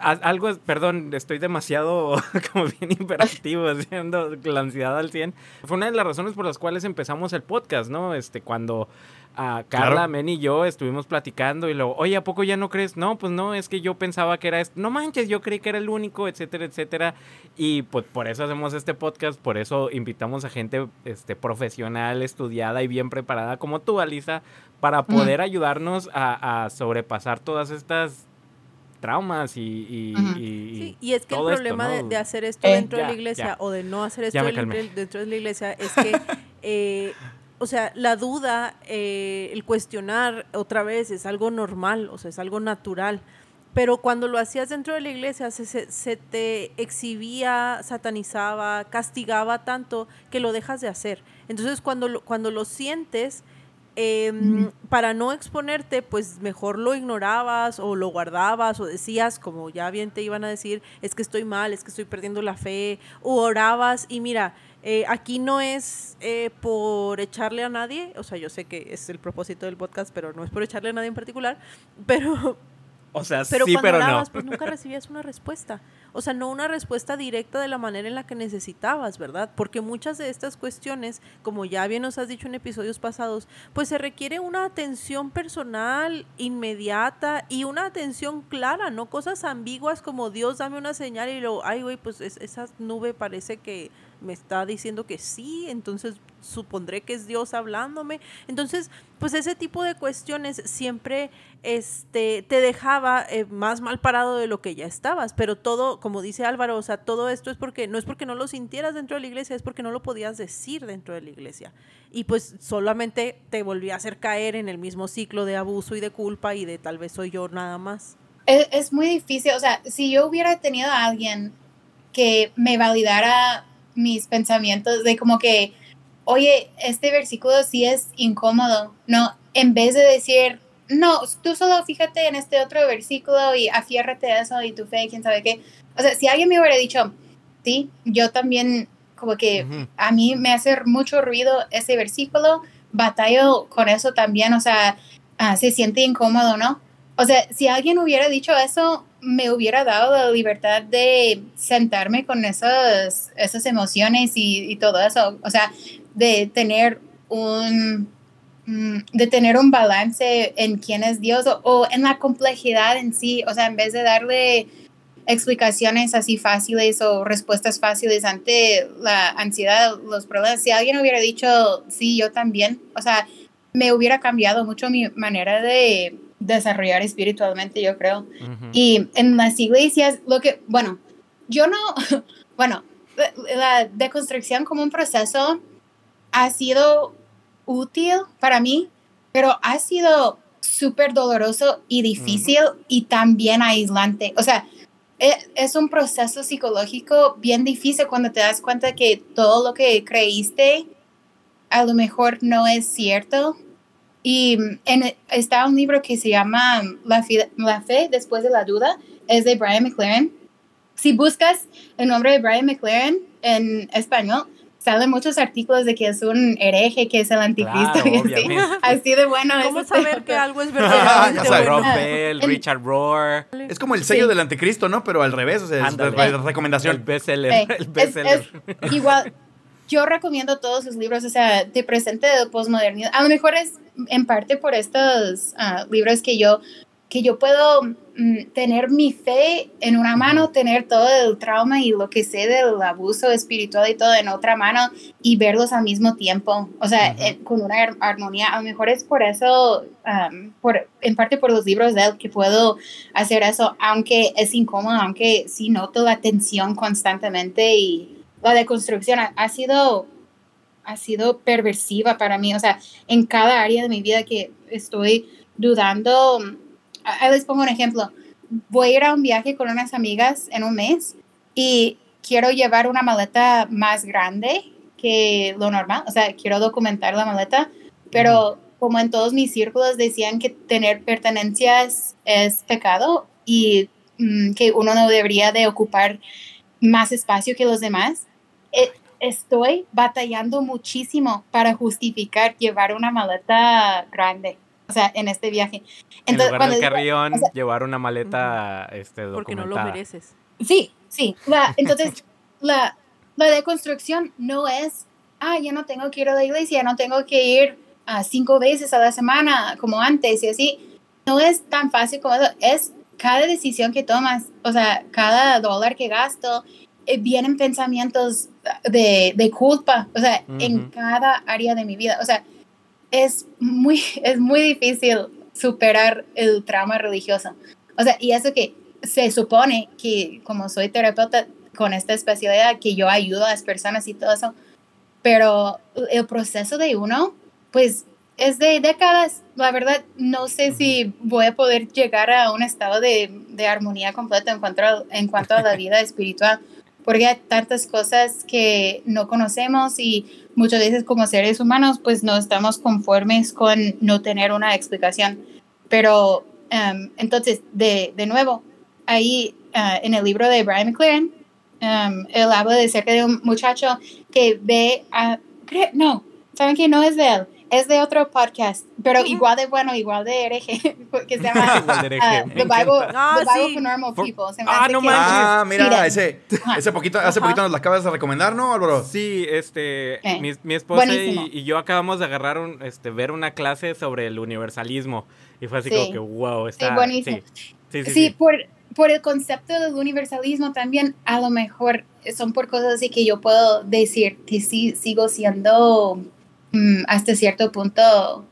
a- algo, perdón, estoy demasiado (laughs) como bien imperativo, (laughs) haciendo la ansiedad al 100. Fue una de las razones por las cuales empezamos el podcast, ¿no? Este, cuando a Carla, Claro. Men y yo estuvimos platicando y luego, oye, ¿a poco ya no crees? No, pues no, es que yo pensaba que era esto. No manches, yo creí que era el único, etcétera, etcétera. Y pues por eso hacemos este podcast, por eso invitamos a gente este, profesional, estudiada y bien preparada como tú, Alisa, para poder ayudarnos a, a sobrepasar todas estas traumas y, y- y- Sí, y es que el esto, problema de, ¿no? de hacer esto Eh, dentro de la iglesia ya. o de no hacer esto dentro de la iglesia es que, (laughs) eh, o sea, la duda, eh, el cuestionar otra vez es algo normal, o sea, es algo natural. Pero cuando lo hacías dentro de la iglesia, se, se- se te exhibía, satanizaba, castigaba tanto que lo dejas de hacer. Entonces, cuando lo, cuando lo sientes, em, para no exponerte, pues mejor lo ignorabas o lo guardabas o decías, como ya bien te iban a decir, es que estoy mal, es que estoy perdiendo la fe, o orabas y mira, eh, aquí no es eh, por echarle a nadie, o sea, yo sé que es el propósito del podcast, pero no es por echarle a nadie en particular, (laughs) pero O sea, pero sí, cuando pero orabas, no. pues nunca (laughs) recibías una respuesta. O sea, no una respuesta directa de la manera en la que necesitabas, ¿verdad? Porque muchas de estas cuestiones, como ya bien nos has dicho en episodios pasados, pues se requiere una atención personal, inmediata y una atención clara, no cosas ambiguas como Dios dame una señal y luego, ay, güey, pues es- esa nube parece que me está diciendo que sí, entonces supondré que es Dios hablándome. Entonces, pues ese tipo de cuestiones siempre este, te dejaba eh, más mal parado de lo que ya estabas, pero todo, como dice Álvaro, o sea, todo esto es porque no es porque no lo sintieras dentro de la iglesia, es porque no lo podías decir dentro de la iglesia. Y pues solamente te volvía a hacer caer en el mismo ciclo de abuso y de culpa y de tal vez soy yo nada más. Es, es muy difícil, o sea, si yo hubiera tenido a alguien que me validara mis pensamientos de como que, oye, este versículo sí es incómodo, no, en vez de decir, no, tú solo fíjate en este otro versículo y afiérrate a eso y tu fe, quién sabe qué. O sea, si alguien me hubiera dicho, sí, yo también como que a mí me hace mucho ruido ese versículo, batallo con eso también, o sea, ah, se siente incómodo, ¿no? O sea, si alguien hubiera dicho eso, me hubiera dado la libertad de sentarme con esas, esas emociones y, y todo eso, o sea, de tener un mm, de tener un balance en quién es Dios o, o en la complejidad en sí, o sea, en vez de darle explicaciones así fáciles o respuestas fáciles ante la ansiedad, los problemas. Si alguien hubiera dicho, sí, yo también, o sea, me hubiera cambiado mucho mi manera de desarrollar espiritualmente, yo creo. Y en las iglesias, lo que, bueno, yo no, (laughs) bueno, la, la deconstrucción como un proceso ha sido útil para mí, pero ha sido súper doloroso y difícil y también aislante. O sea, e- es un proceso psicológico bien difícil cuando te das cuenta que todo lo que creíste a lo mejor no es cierto. Y mm, en, está un libro que se llama la fe, la fe después de la duda, es de Brian McLaren. Si buscas el nombre de Brian McLaren en español, salen muchos artículos de que es un hereje, que es el anticristo. Claro, (laughs) y así. Así de bueno. ¿Cómo es este saber que algo es Ya verdaderamente sabes. Rob Bell, El- Richard Rohr, Es como el sello Sí. del anticristo, ¿no? Pero al revés, o sea, es Ándale. re- el recomendación. bestseller, Sí, el es- bestseller. es igual, yo recomiendo todos sus libros, o sea, te presente de posmodernidad. A lo mejor es en parte por estos ah, libros que yo, que yo puedo mm, tener mi fe en una mano, tener todo el trauma y lo que sé del abuso espiritual y todo en otra mano y verlos al mismo tiempo, o sea, eh, con una armonía. A lo mejor es por eso, por, en parte por los libros de él, que puedo hacer eso, aunque es incómodo, aunque sí noto la tensión constantemente y la deconstrucción ha, ha sido ha sido perversiva para mí, o sea, en cada área de mi vida que estoy dudando Ahí les pongo un ejemplo. Voy a ir a un viaje con unas amigas en un mes y quiero llevar una maleta más grande que lo normal. O sea, quiero documentar la maleta, pero como en todos mis círculos decían que tener pertenencias es pecado y mm, que uno no debería de ocupar más espacio que los demás. Eh, estoy batallando muchísimo para justificar llevar una maleta grande o sea, en este viaje. Entonces, en lugar del carrión, llevar una maleta este, documentada. Porque no lo mereces. Sí, sí. La, (laughs) entonces, la, la deconstrucción no es, ah, ya no tengo que ir a la iglesia, no tengo que ir a cinco veces a la semana como antes y así. No es tan fácil como eso. Es cada decisión que tomas, o sea, cada dólar que gasto, eh, vienen pensamientos de, de culpa, o sea, en cada área de mi vida. O sea, es muy, (laughs) es muy difícil superar el trauma religioso. O sea, y eso que se supone que como soy terapeuta con esta especialidad, que yo ayudo a las personas y todo eso, pero el proceso de uno, pues es de décadas. La verdad, no sé si voy a poder llegar a un estado de, de armonía completa en cuanto, a, en cuanto a la (laughs) vida espiritual, porque hay tantas cosas que no conocemos y muchas veces como seres humanos pues no estamos conformes con no tener una explicación. Pero um, entonces, de, de, nuevo, ahí uh, en el libro de Brian McLaren, um, él habla de cerca de un muchacho que ve a... No, ¿saben que no es de él? Es de otro podcast, pero igual de bueno, igual de hereje, (laughs) que se llama (laughs) uh, The Bible, ah, the Bible for Normal People. ah, no manches. Ah, mira, ese, ese poquito, hace poquito nos la acabas de recomendar, ¿no, Álvaro? Sí, este, mi, mi, esposa y, yo acabamos de agarrar un, este, ver una clase sobre el universalismo y fue así como que, wow, está... Sí, buenísimo. Sí, sí, sí, por, por el concepto del universalismo también, a lo mejor son por cosas así que yo puedo decir que sí sigo siendo hasta cierto punto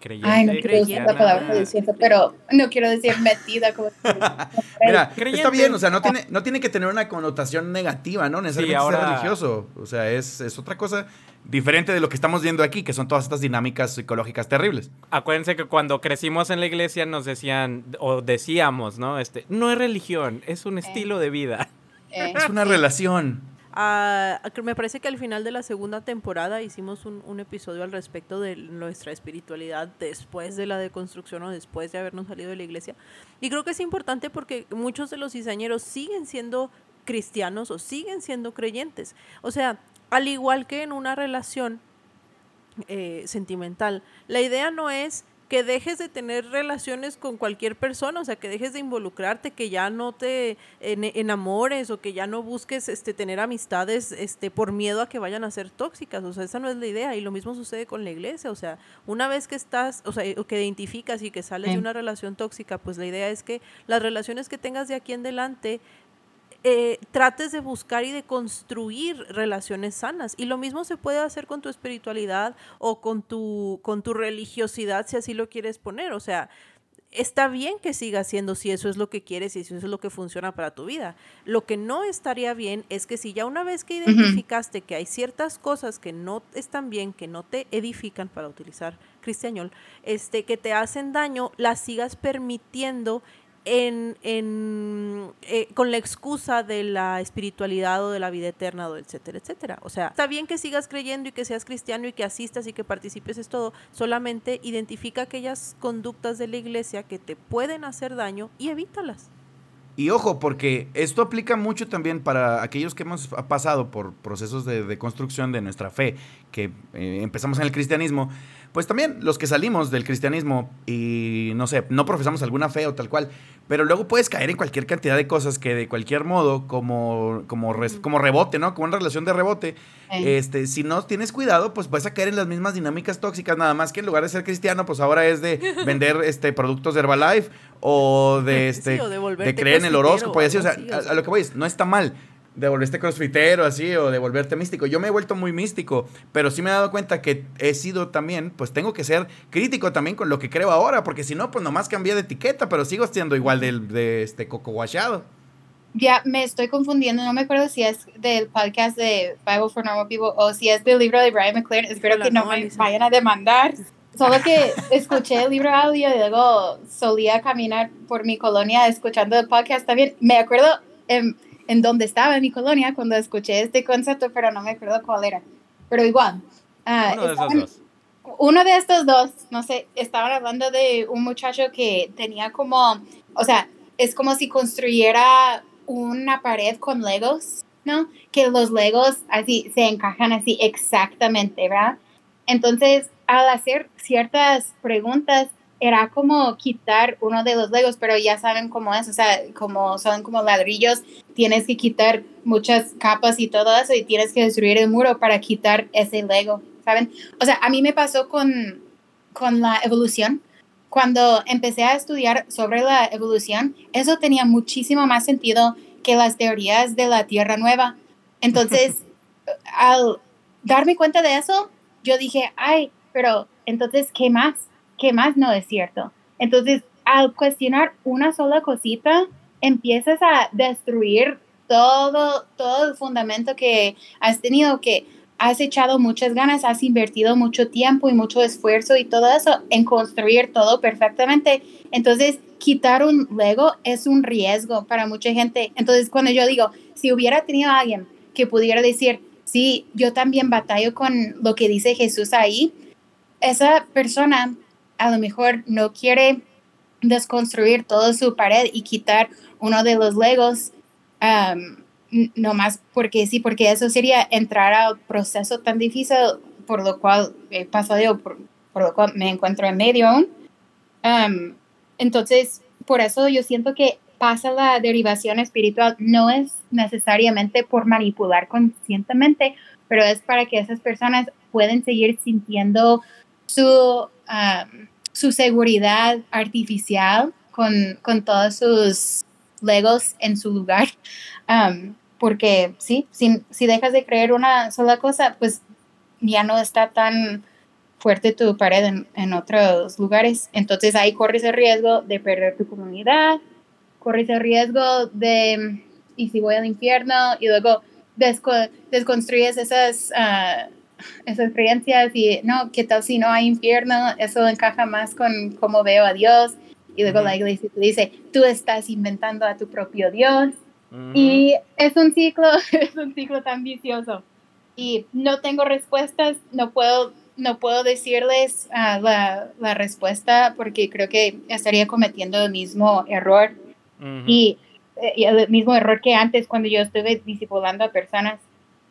Creyente, Ay, no quiero decir la palabra pero no quiero decir metida como... (laughs) Mira, está bien, o sea, no tiene, no tiene que tener una connotación negativa, ¿no? Necesariamente ser religioso. O sea, es, es, otra cosa diferente de lo que estamos viendo aquí, que son todas estas dinámicas psicológicas terribles. Acuérdense que cuando crecimos en la iglesia nos decían, o decíamos, ¿no? Este, no es religión, es un eh. estilo de vida. Eh. Es una relación me parece que al final de la segunda temporada hicimos un, episodio al respecto de nuestra espiritualidad después de la deconstrucción o después de habernos salido de la iglesia. Y creo que es importante porque muchos de los diseñeros siguen siendo cristianos o siguen siendo creyentes. O sea, al igual que en una relación eh, sentimental, la idea no es que dejes de tener relaciones con cualquier persona, o sea, que dejes de involucrarte, que ya no te enamores o que ya no busques este, tener amistades este, por miedo a que vayan a ser tóxicas, o sea, esa no es la idea y lo mismo sucede con la iglesia, o sea, una vez que estás, o sea, que identificas y que sales de una relación tóxica, pues la idea es que las relaciones que tengas de aquí en adelante eh, trates de buscar y de construir relaciones sanas. Y lo mismo se puede hacer con tu espiritualidad o con tu, con tu religiosidad, si así lo quieres poner. O sea, está bien que siga siendo si eso es lo que quieres y si eso es lo que funciona para tu vida. Lo que no estaría bien es que si ya una vez que identificaste que hay ciertas cosas que no están bien, que no te edifican, para utilizar cristianol, este, que te hacen daño, las sigas permitiendo en, eh, con la excusa de la espiritualidad o de la vida eterna, o etcétera, etcétera. O sea, está bien que sigas creyendo y que seas cristiano y que asistas y que participes, es todo. Solamente identifica aquellas conductas de la iglesia que te pueden hacer daño y evítalas. Y ojo, porque esto aplica mucho también para aquellos que hemos pasado por procesos de, construcción de nuestra fe, que eh, empezamos en el cristianismo, pues también los que salimos del cristianismo y no sé, no profesamos alguna fe o tal cual, pero luego puedes caer en cualquier cantidad de cosas que de cualquier modo, como, como, como rebote, ¿no? Como una relación de rebote, este, si no tienes cuidado, pues vas a caer en las mismas dinámicas tóxicas, nada más que en lugar de ser cristiano, pues ahora es de (laughs) vender este, productos de Herbalife o de, este, de, creer en el horóscopo y así, o sea, a, lo que voy es, no está mal, de volverte crossfitero así o de volverte místico. Yo me he vuelto muy místico, pero sí me he dado cuenta que he sido también, pues tengo que ser crítico también con lo que creo ahora, porque si no, pues nomás cambié de etiqueta, pero sigo siendo igual del, de este coco guachado. Ya me estoy confundiendo, no me acuerdo si es del podcast de Bible for Normal People o si es del libro de Brian McLaren. Espero que no me vayan a demandar. Solo que (laughs) escuché el libro audio y luego solía caminar por mi colonia escuchando el podcast también. Me acuerdo en, en dónde estaba en mi colonia cuando escuché este concepto, pero no me acuerdo cuál era. Pero igual. Uh, uno de esos dos. Uno de estos dos, no sé, estaban hablando de un muchacho que tenía como, o sea, es como si construyera una pared con legos, ¿no? Que los legos así se encajan así exactamente, ¿verdad? Entonces, al hacer ciertas preguntas, era como quitar uno de los legos, pero ya saben cómo es, o sea, como son como ladrillos, tienes que quitar muchas capas y todo eso y tienes que destruir el muro para quitar ese lego, ¿saben? O sea, a mí me pasó con, con la evolución. Cuando empecé a estudiar sobre la evolución, eso tenía muchísimo más sentido que las teorías de la Tierra Nueva. (laughs) Entonces, al darme cuenta de eso, yo dije, ay, pero entonces, ¿qué más? ¿Qué más no es cierto? Entonces, al cuestionar una sola cosita, empiezas a destruir todo, todo el fundamento que has tenido, que has echado muchas ganas, has invertido mucho tiempo y mucho esfuerzo y todo eso en construir todo perfectamente. Entonces, quitar un Lego es un riesgo para mucha gente. Entonces, cuando yo digo, si hubiera tenido alguien que pudiera decir, sí, yo también batallo con lo que dice Jesús ahí, esa persona a lo mejor no quiere desconstruir toda su pared y quitar uno de los legos, no más porque sí, porque eso sería entrar al proceso tan difícil por lo cual he pasado, por, por lo cual me encuentro en medio. entonces, por eso yo siento que pasa la derivación espiritual, no es necesariamente por manipular conscientemente, pero es para que esas personas pueden seguir sintiendo su su seguridad artificial con, con, todos sus legos en su lugar. (laughs) porque sí, si, si dejas de creer una sola cosa, pues ya no está tan fuerte tu pared en, en, otros lugares. Entonces ahí corres el riesgo de perder tu comunidad, corres el riesgo de, y si voy al infierno, y luego desconstruyes esas uh, esas creencias y no, ¿qué tal si no hay infierno? Eso encaja más con cómo veo a Dios. Y luego la iglesia te dice, tú estás inventando a tu propio Dios. Y es un ciclo, (laughs) es un ciclo tan vicioso. Y no tengo respuestas, no puedo, no puedo decirles uh, la, la, respuesta porque creo que estaría cometiendo el mismo error. y, eh, y, el mismo error que antes cuando yo estuve discipulando a personas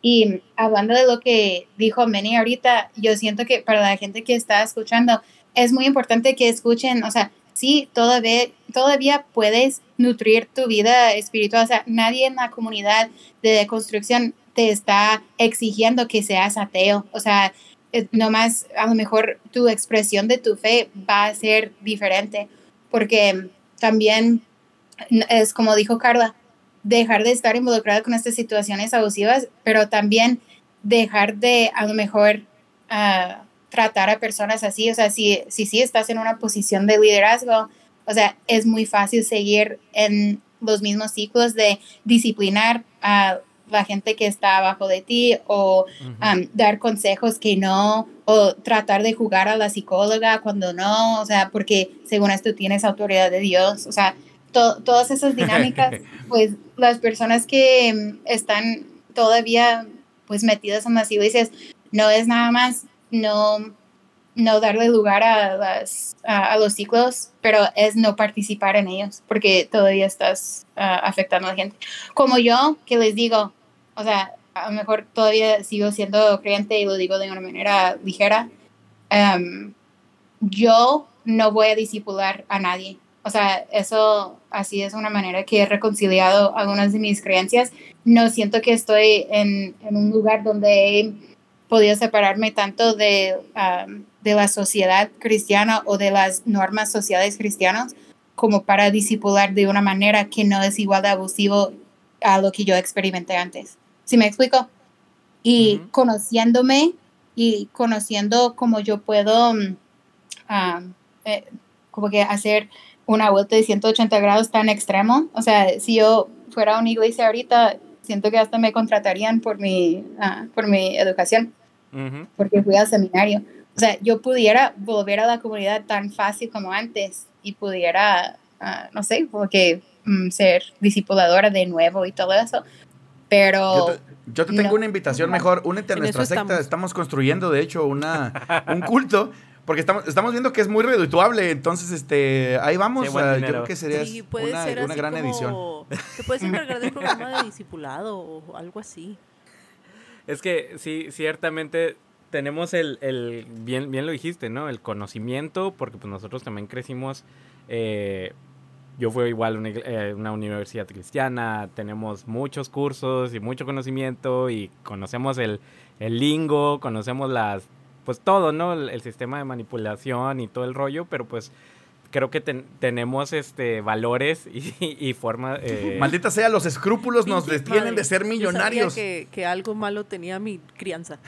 y hablando de lo que dijo Meni ahorita, yo siento que para la gente que está escuchando, es muy importante que escuchen, o sea, sí, todavía, todavía puedes nutrir tu vida espiritual, o sea, nadie en la comunidad de construcción te está exigiendo que seas ateo, o sea, eh, nomás a lo mejor tu expresión de tu fe va a ser diferente, porque también es como dijo Carla, dejar de estar involucrada con estas situaciones abusivas, pero también dejar de a lo mejor ah, tratar a personas así, o sea, si, si sí estás en una posición de liderazgo, o sea, es muy fácil seguir en los mismos ciclos de disciplinar a la gente que está abajo de ti o dar consejos que no, o tratar de jugar a la psicóloga cuando no, o sea, porque según esto tienes autoridad de Dios, o sea, todas esas dinámicas, (laughs) pues las personas que mm, están todavía pues metidas en las iglesias, no es nada más no, no darle lugar a, las, a, los ciclos, pero es no participar en ellos, porque todavía estás ah, afectando a la gente. Como yo, que les digo, o sea, a lo mejor todavía sigo siendo creyente y lo digo de una manera ligera, em, yo no voy a disipular a nadie. O sea, eso así es una manera que he reconciliado algunas de mis creencias. No siento que estoy en, en un lugar donde he podido separarme tanto de, um, de la sociedad cristiana o de las normas sociales cristianas como para disipular de una manera que no es igual de abusivo a lo que yo experimenté antes. ¿Sí me explico? Y conociéndome y conociendo cómo yo puedo um, eh, como que hacer una vuelta de 180 grados tan extremo. O sea, si yo fuera a una iglesia ahorita, siento que hasta me contratarían por mi, ah, por mi educación, porque fui al seminario. O sea, yo pudiera volver a la comunidad tan fácil como antes y pudiera, uh, no sé, porque um, ser discipuladora de nuevo y todo eso. Pero... Yo te, tengo una invitación mejor, únete a nuestra secta, estamos. estamos. construyendo de hecho una, un culto porque estamos, estamos viendo que es muy redituable, entonces este ahí vamos. yo creo que sería una, una gran edición. Te puedes (laughs) encargar del programa de discipulado o algo así. Es que sí, ciertamente tenemos el, el bien, bien lo dijiste, ¿no? El conocimiento, porque pues nosotros también crecimos. Eh, yo fui igual a una, eh, una, universidad cristiana, tenemos muchos cursos y mucho conocimiento y conocemos el, el lingo, conocemos las pues todo, ¿no? El, sistema de manipulación y todo el rollo, pero pues creo que tenemos este valores y, (laughs) y forma. Eh... Maldita sea, los escrúpulos nos detienen de ser millonarios. Yo que, que, algo malo tenía mi crianza.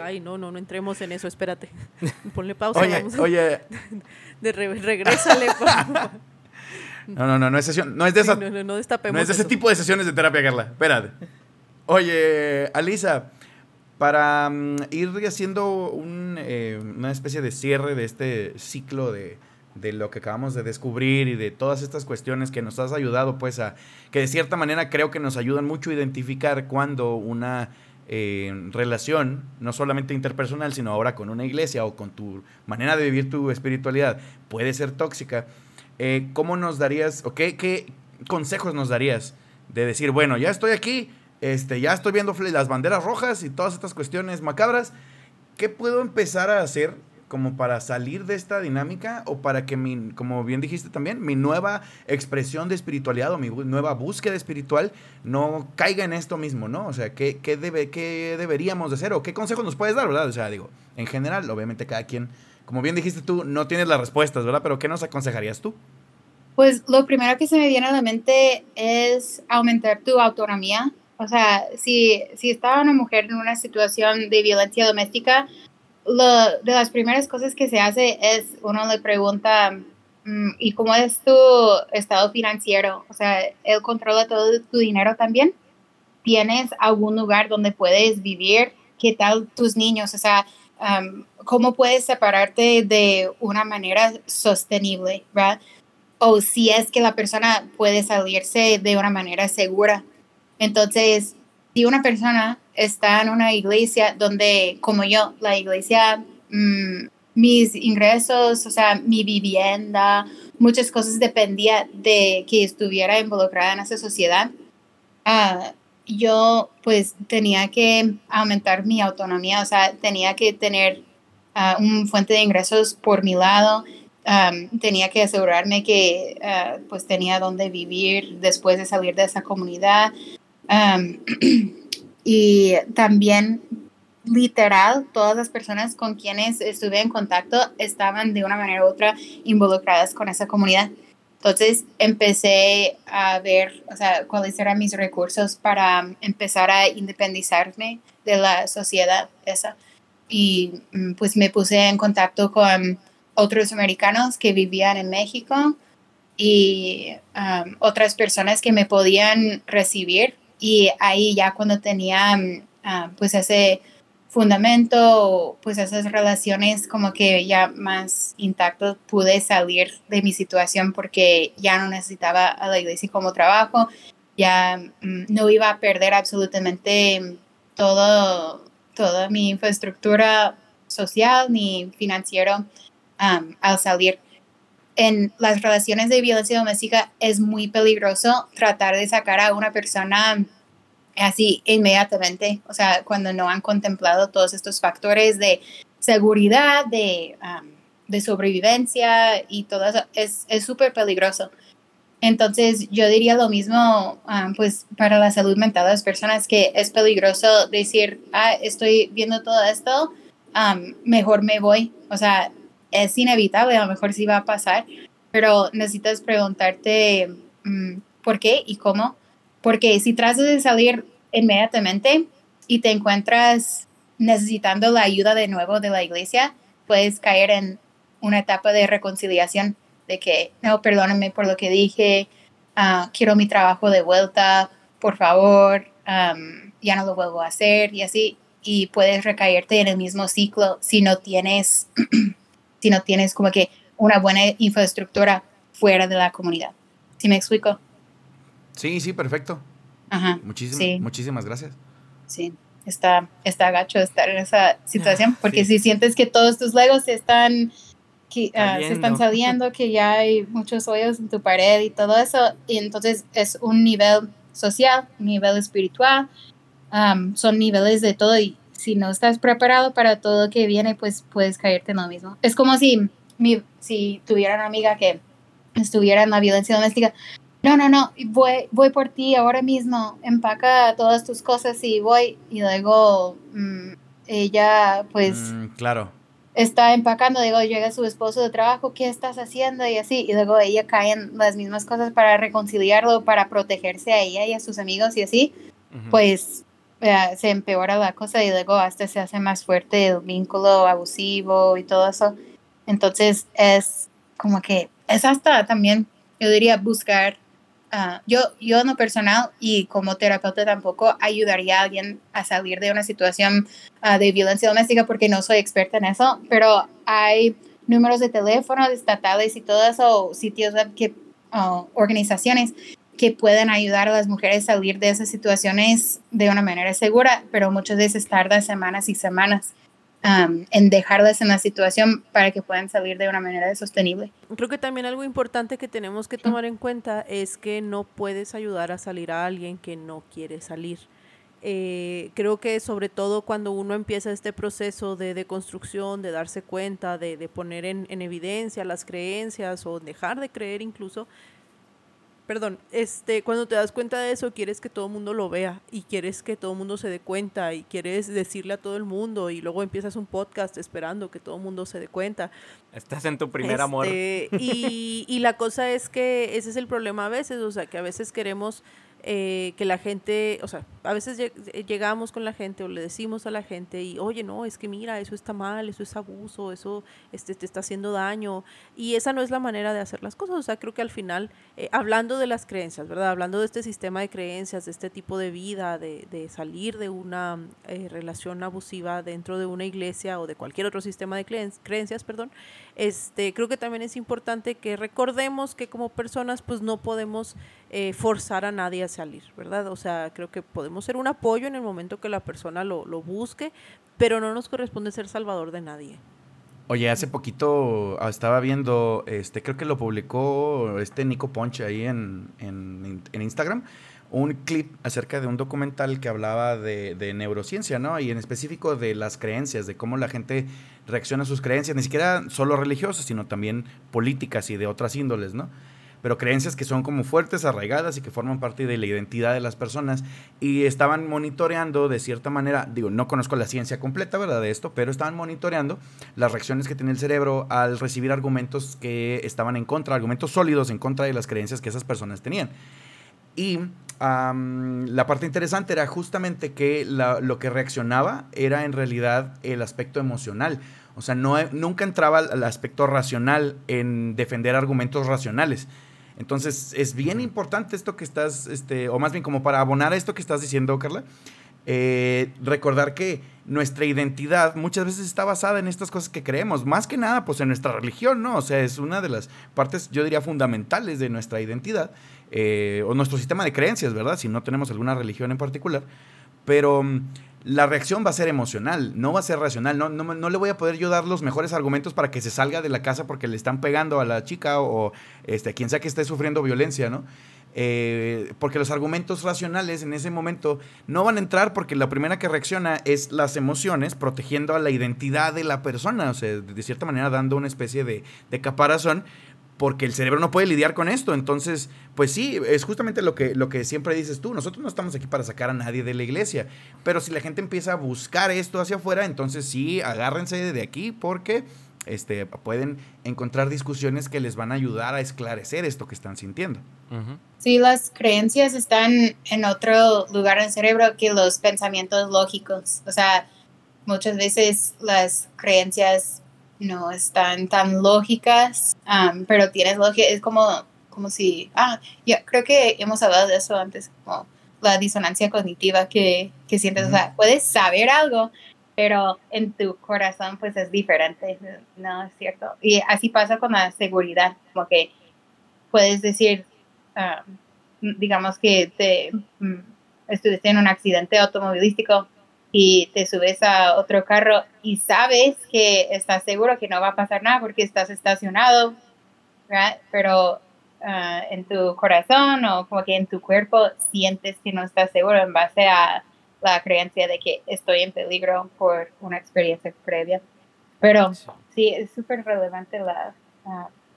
Ay, no, no, no entremos en eso, espérate. (laughs) Ponle pausa. Oye, oye. (laughs) De re regrésale, por favor. No, no, no, no es sesión, no es de esa. no, no, no, destapemos no es de ese tipo de sesiones de terapia, Carla. Espérate. Oye, Alisa, para mm, ir haciendo eh, una especie de cierre de este ciclo de, lo que acabamos de descubrir y de todas estas cuestiones que nos has ayudado, pues a que de cierta manera creo que nos ayudan mucho a identificar cuando una eh, relación, no solamente interpersonal, sino ahora con una iglesia o con tu manera de vivir tu espiritualidad, puede ser tóxica. Eh, ¿Cómo nos darías o qué, qué consejos nos darías de decir, bueno, ya estoy aquí, este, ya estoy viendo las banderas rojas y todas estas cuestiones macabras. ¿Qué puedo empezar a hacer como para salir de esta dinámica o para que mi, como bien dijiste también, mi nueva expresión de espiritualidad o mi nueva búsqueda espiritual no caiga en esto mismo, ¿no? O sea, ¿qué, qué, debe, qué deberíamos de hacer o qué consejos nos puedes dar, verdad? O sea, digo, en general, obviamente cada quien, como bien dijiste tú, no tienes las respuestas, ¿verdad? Pero ¿qué nos aconsejarías tú? Pues lo primero que se me viene a la mente es aumentar tu autonomía o sea, si, si estaba una mujer en una situación de violencia doméstica, lo, de las primeras cosas que se hace es uno le pregunta, mm, ¿y cómo es tu estado financiero? O sea, ¿él controla todo tu dinero también? ¿Tienes algún lugar donde puedes vivir? ¿Qué tal tus niños? O sea, ¿cómo puedes separarte de una manera sostenible? ¿verdad? O si es que la persona puede salirse de una manera segura. Entonces, si una persona está en una iglesia donde, como yo, la iglesia, mm, mis ingresos, o sea, mi vivienda, muchas cosas dependía de que estuviera involucrada en esa sociedad, uh, yo pues tenía que aumentar mi autonomía, o sea, tenía que tener uh, un fuente de ingresos por mi lado, um, tenía que asegurarme que pues tenía donde vivir después de salir de esa comunidad, (clears throat) y también literal, todas las personas con quienes estuve en contacto estaban de una manera u otra involucradas con esa comunidad. Entonces empecé a ver, o sea, cuáles eran mis recursos para empezar a independizarme de la sociedad esa. Y mm, pues me puse en contacto con otros americanos que vivían en México y otras personas que me podían recibir y ahí ya cuando tenía mm, ah, pues ese fundamento, pues esas relaciones como que ya más intactos, pude salir de mi situación porque ya no necesitaba a la iglesia como trabajo, ya mm, no iba a perder absolutamente todo, toda mi infraestructura social ni financiero al salir. En las relaciones de violencia doméstica es muy peligroso tratar de sacar a una persona así inmediatamente, o sea, cuando no han contemplado todos estos factores de seguridad, de, de sobrevivencia y todo eso, es súper peligroso. Entonces, yo diría lo mismo, pues, para la salud mental de las personas, que es peligroso decir, ah, estoy viendo todo esto, mejor me voy. O sea, es inevitable, a lo mejor sí va a pasar, pero necesitas preguntarte mm, por qué y cómo. Porque si tratas de salir inmediatamente y te encuentras necesitando la ayuda de nuevo de la iglesia, puedes caer en una etapa de reconciliación, de que, no, perdóname por lo que dije, ah, quiero mi trabajo de vuelta, por favor, ya no lo vuelvo a hacer y así, y puedes recaerte en el mismo ciclo si no tienes, (clears throat) si no tienes como que una buena infraestructura fuera de la comunidad. ¿Sí me explico? Sí, sí, perfecto. Ajá. Muchísimas, muchísimas gracias. Sí, está, está gacho estar en esa situación, porque si sientes que todos tus legos se están, que, ah, se están saliendo, que ya hay muchos hoyos en tu pared y todo eso, y entonces es un nivel social, un nivel espiritual, son niveles de todo y si no estás preparado para todo lo que viene, pues puedes caerte en lo mismo. Es como si, mi, si tuviera una amiga que estuviera en la violencia doméstica, no, no, no, voy, voy por ti ahora mismo, empaca todas tus cosas y voy. Y luego mm, ella, pues, mm, claro. está empacando, digo, llega su esposo de trabajo, ¿qué estás haciendo? Y así, y luego ella cae en las mismas cosas para reconciliarlo, para protegerse a ella y a sus amigos y así, pues se empeora la cosa y luego hasta se hace más fuerte el vínculo abusivo y todo eso. Entonces es como que es hasta también, yo diría, buscar Ah, yo, yo en lo personal y como terapeuta tampoco ayudaría a alguien a salir de una situación ah, de violencia doméstica porque no soy experta en eso, pero hay números de teléfono estatales y todo eso, sitios web que, organizaciones que pueden ayudar a las mujeres a salir de esas situaciones de una manera segura, pero muchas veces tarda semanas y semanas en dejarlas en la situación para que puedan salir de una manera sostenible. Creo que también algo importante que tenemos que tomar en cuenta es que no puedes ayudar a salir a alguien que no quiere salir. Eh, creo que sobre todo cuando uno empieza este proceso de, deconstrucción, de darse cuenta, de, de poner en, en, evidencia las creencias o dejar de creer incluso, perdón, este, cuando te das cuenta de eso, quieres que todo el mundo lo vea y quieres que todo el mundo se dé cuenta y quieres decirle a todo el mundo y luego empiezas un podcast esperando que todo el mundo se dé cuenta. Estás en tu primer amor. Este, y, y la cosa es que ese es el problema a veces, o sea, que a veces queremos eh, que la gente, o sea, a veces eh, llegamos con la gente o le decimos a la gente y, oye, no, es que mira, eso está mal, eso es abuso, eso este, te está haciendo daño. Y esa no es la manera de hacer las cosas. O sea, creo que al final, eh, hablando de las creencias, ¿verdad? Hablando de este sistema de creencias, de este tipo de vida, de, de salir de una relación abusiva dentro de una iglesia o de cualquier otro sistema de creencias, perdón, este, creo que también es importante que recordemos que como personas, pues no podemos forzar a nadie a salir, ¿verdad? O sea, creo que podemos ser un apoyo en el momento que la persona lo, lo busque, pero no nos corresponde ser salvador de nadie. Oye, hace poquito ah, estaba viendo, este, creo que lo publicó este Nico Ponche ahí en, en, en Instagram, un clip acerca de un documental que hablaba de, de, neurociencia, ¿no? Y en específico de las creencias, de cómo la gente reacciona a sus creencias, ni siquiera solo religiosas, sino también políticas y de otras índoles, ¿no? pero creencias que son como fuertes, arraigadas y que forman parte de la identidad de las personas. Y estaban monitoreando de cierta manera, digo, no conozco la ciencia completa, ¿verdad? De esto, pero estaban monitoreando las reacciones que tiene el cerebro al recibir argumentos que estaban en contra, argumentos sólidos en contra de las creencias que esas personas tenían. Y la parte interesante era justamente que lo que reaccionaba era en realidad el aspecto emocional. O sea, no, nunca entraba el aspecto racional en defender argumentos racionales, entonces, es bien importante esto que estás, este, o más bien como para abonar a esto que estás diciendo, Carla, eh, recordar que nuestra identidad muchas veces está basada en estas cosas que creemos, más que nada, pues en nuestra religión, ¿no? O sea, es una de las partes, yo diría, fundamentales de nuestra identidad, eh, o nuestro sistema de creencias, ¿verdad? Si no tenemos alguna religión en particular. Pero mm, la reacción va a ser emocional, no va a ser racional. No, no, le voy a poder yo dar los mejores argumentos para que se salga de la casa porque le están pegando a la chica o este, quien sea que esté sufriendo violencia, ¿no? eh, porque los argumentos racionales en ese momento no van a entrar porque la primera que reacciona es las emociones, protegiendo a la identidad de la persona, o sea, de cierta manera dando una especie de, de caparazón, porque el cerebro no puede lidiar con esto. Entonces, pues sí, es justamente lo que, lo que siempre dices tú. Nosotros no estamos aquí para sacar a nadie de la iglesia. Pero si la gente empieza a buscar esto hacia afuera, entonces sí, agárrense de aquí porque este, pueden encontrar discusiones que les van a ayudar a esclarecer esto que están sintiendo. Sí, las creencias están en otro lugar en el cerebro que los pensamientos lógicos. O sea, muchas veces las creencias no están tan lógicas, pero tienes lógica, es como, como si, ah, yo creo que hemos hablado de eso antes, como la disonancia cognitiva que, que sientes, o sea, puedes saber algo, pero en tu corazón pues es diferente, no es cierto. Y así pasa con la seguridad, como que puedes decir, digamos que te mm, estuviste en un accidente automovilístico y te subes a otro carro y sabes que estás seguro que no va a pasar nada porque estás estacionado, pero ah, en tu corazón o como que en tu cuerpo sientes que no estás seguro en base a la creencia de que estoy en peligro por una experiencia previa. Pero sí, es súper relevante la,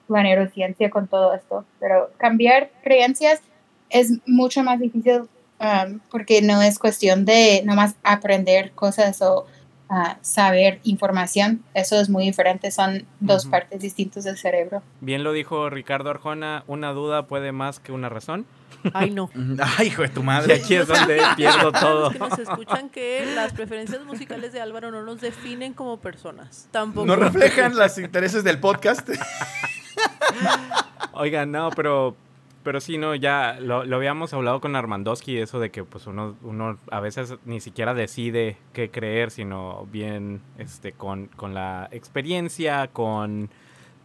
la neurociencia con todo esto, pero cambiar creencias es mucho más difícil Um, porque no es cuestión de nomás aprender cosas o uh, saber información. Eso es muy diferente, son dos partes distintas del cerebro. Bien lo dijo Ricardo Arjona, una duda puede más que una razón. Ay, no. (laughs) Ay, hijo de tu madre. Y aquí es donde pierdo todo. (laughs) Los que nos escuchan que las preferencias musicales de Álvaro no nos definen como personas. Tampoco. No reflejan los intereses del podcast. (laughs) Oigan, no, pero pero sí, no, ya lo, lo, habíamos hablado con Armandowski, eso de que pues uno, uno a veces ni siquiera decide qué creer, sino bien este, con, con la experiencia, con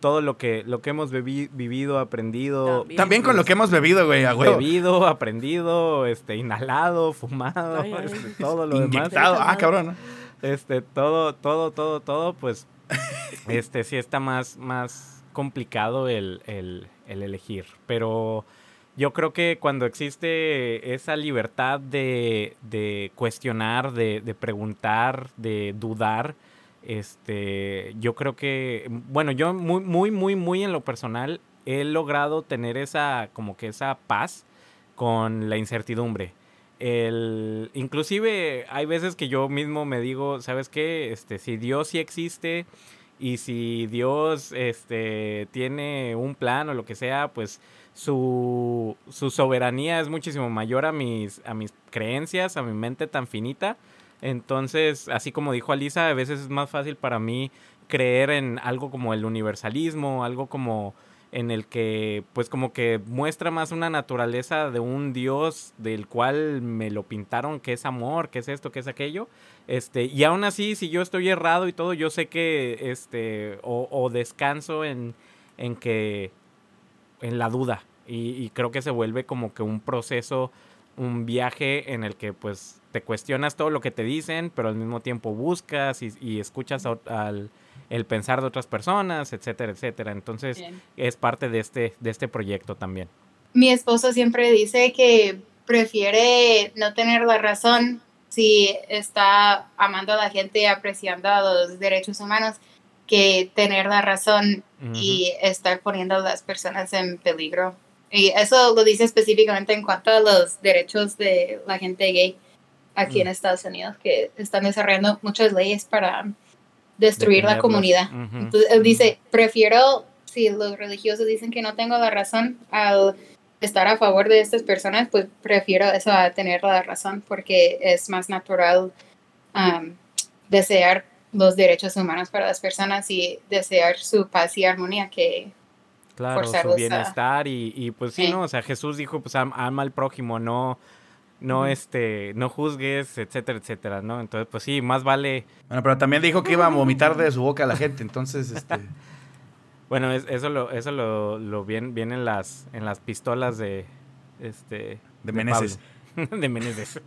todo lo que, lo que hemos vivido, aprendido. También, con lo que hemos bebido, güey, a Bebido, aprendido, este, inhalado, fumado, este, todo lo Inyectado. demás. Ah, cabrón. Este, todo, todo, todo, todo, pues, (laughs) este, sí está más, más complicado el, el el elegir. Pero yo creo que cuando existe esa libertad de, de cuestionar, de, de, preguntar, de dudar, este, yo creo que, bueno, yo muy, muy, muy, muy en lo personal he logrado tener esa, como que esa paz con la incertidumbre. El, inclusive hay veces que yo mismo me digo, ¿sabes qué? Este, si Dios sí existe, y si Dios este, tiene un plan o lo que sea, pues su, su soberanía es muchísimo mayor a mis, a mis creencias, a mi mente tan finita. Entonces, así como dijo Alisa, a veces es más fácil para mí creer en algo como el universalismo, algo como en el que pues como que muestra más una naturaleza de un dios del cual me lo pintaron que es amor, que es esto, que es aquello. Este, y aún así, si yo estoy errado y todo, yo sé que este, o, descanso en, en que, en la duda. Y, creo que se vuelve como que un proceso, un viaje en el que pues te cuestionas todo lo que te dicen, pero al mismo tiempo buscas y, escuchas al el pensar de otras personas, etcétera, etcétera. Entonces es parte de este, de este proyecto también. Mi esposo siempre dice que prefiere no tener la razón si está amando a la gente y apreciando a los derechos humanos que tener la razón y estar poniendo a las personas en peligro. Y eso lo dice específicamente en cuanto a los derechos de la gente gay aquí en mm. Estados Unidos, que están desarrollando muchas leyes para destruir la comunidad. Entonces, él dice, prefiero, si los religiosos dicen que no tengo la razón al estar a favor de estas personas, pues prefiero eso a tener la razón porque es más natural um, desear los derechos humanos para las personas y desear su paz y armonía que claro, su bienestar y, y, pues sí, ¿no? O sea, Jesús dijo, pues ama al prójimo, no no este, no juzgues, etcétera, etcétera, ¿no? Entonces, pues sí, más vale. Bueno, pero también dijo que iba a vomitar de su boca a la gente, entonces, este. (laughs) bueno, eso lo, eso lo, lo viene, en las, en las pistolas de, este. De Meneses. (laughs) de Meneses.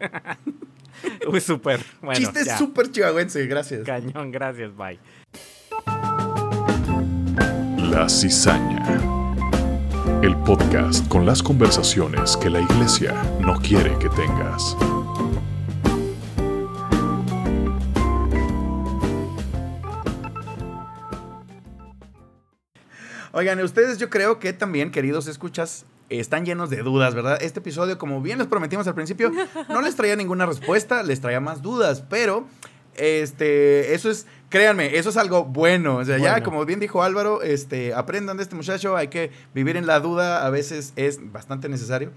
(laughs) Uy, súper. Bueno, Chiste súper chihuahuense, gracias. Cañón, gracias, bye. La cizaña. El podcast con las conversaciones que la iglesia no quiere que tengas. Oigan, ustedes yo creo que también, queridos escuchas, están llenos de dudas, ¿verdad? Este episodio, como bien les prometimos al principio, no les traía ninguna respuesta, les traía más dudas, pero este, eso es, créanme, eso es algo bueno. O sea, ya, como bien dijo Álvaro, este, aprendan de este muchacho, hay que vivir en la duda, a veces es bastante necesario.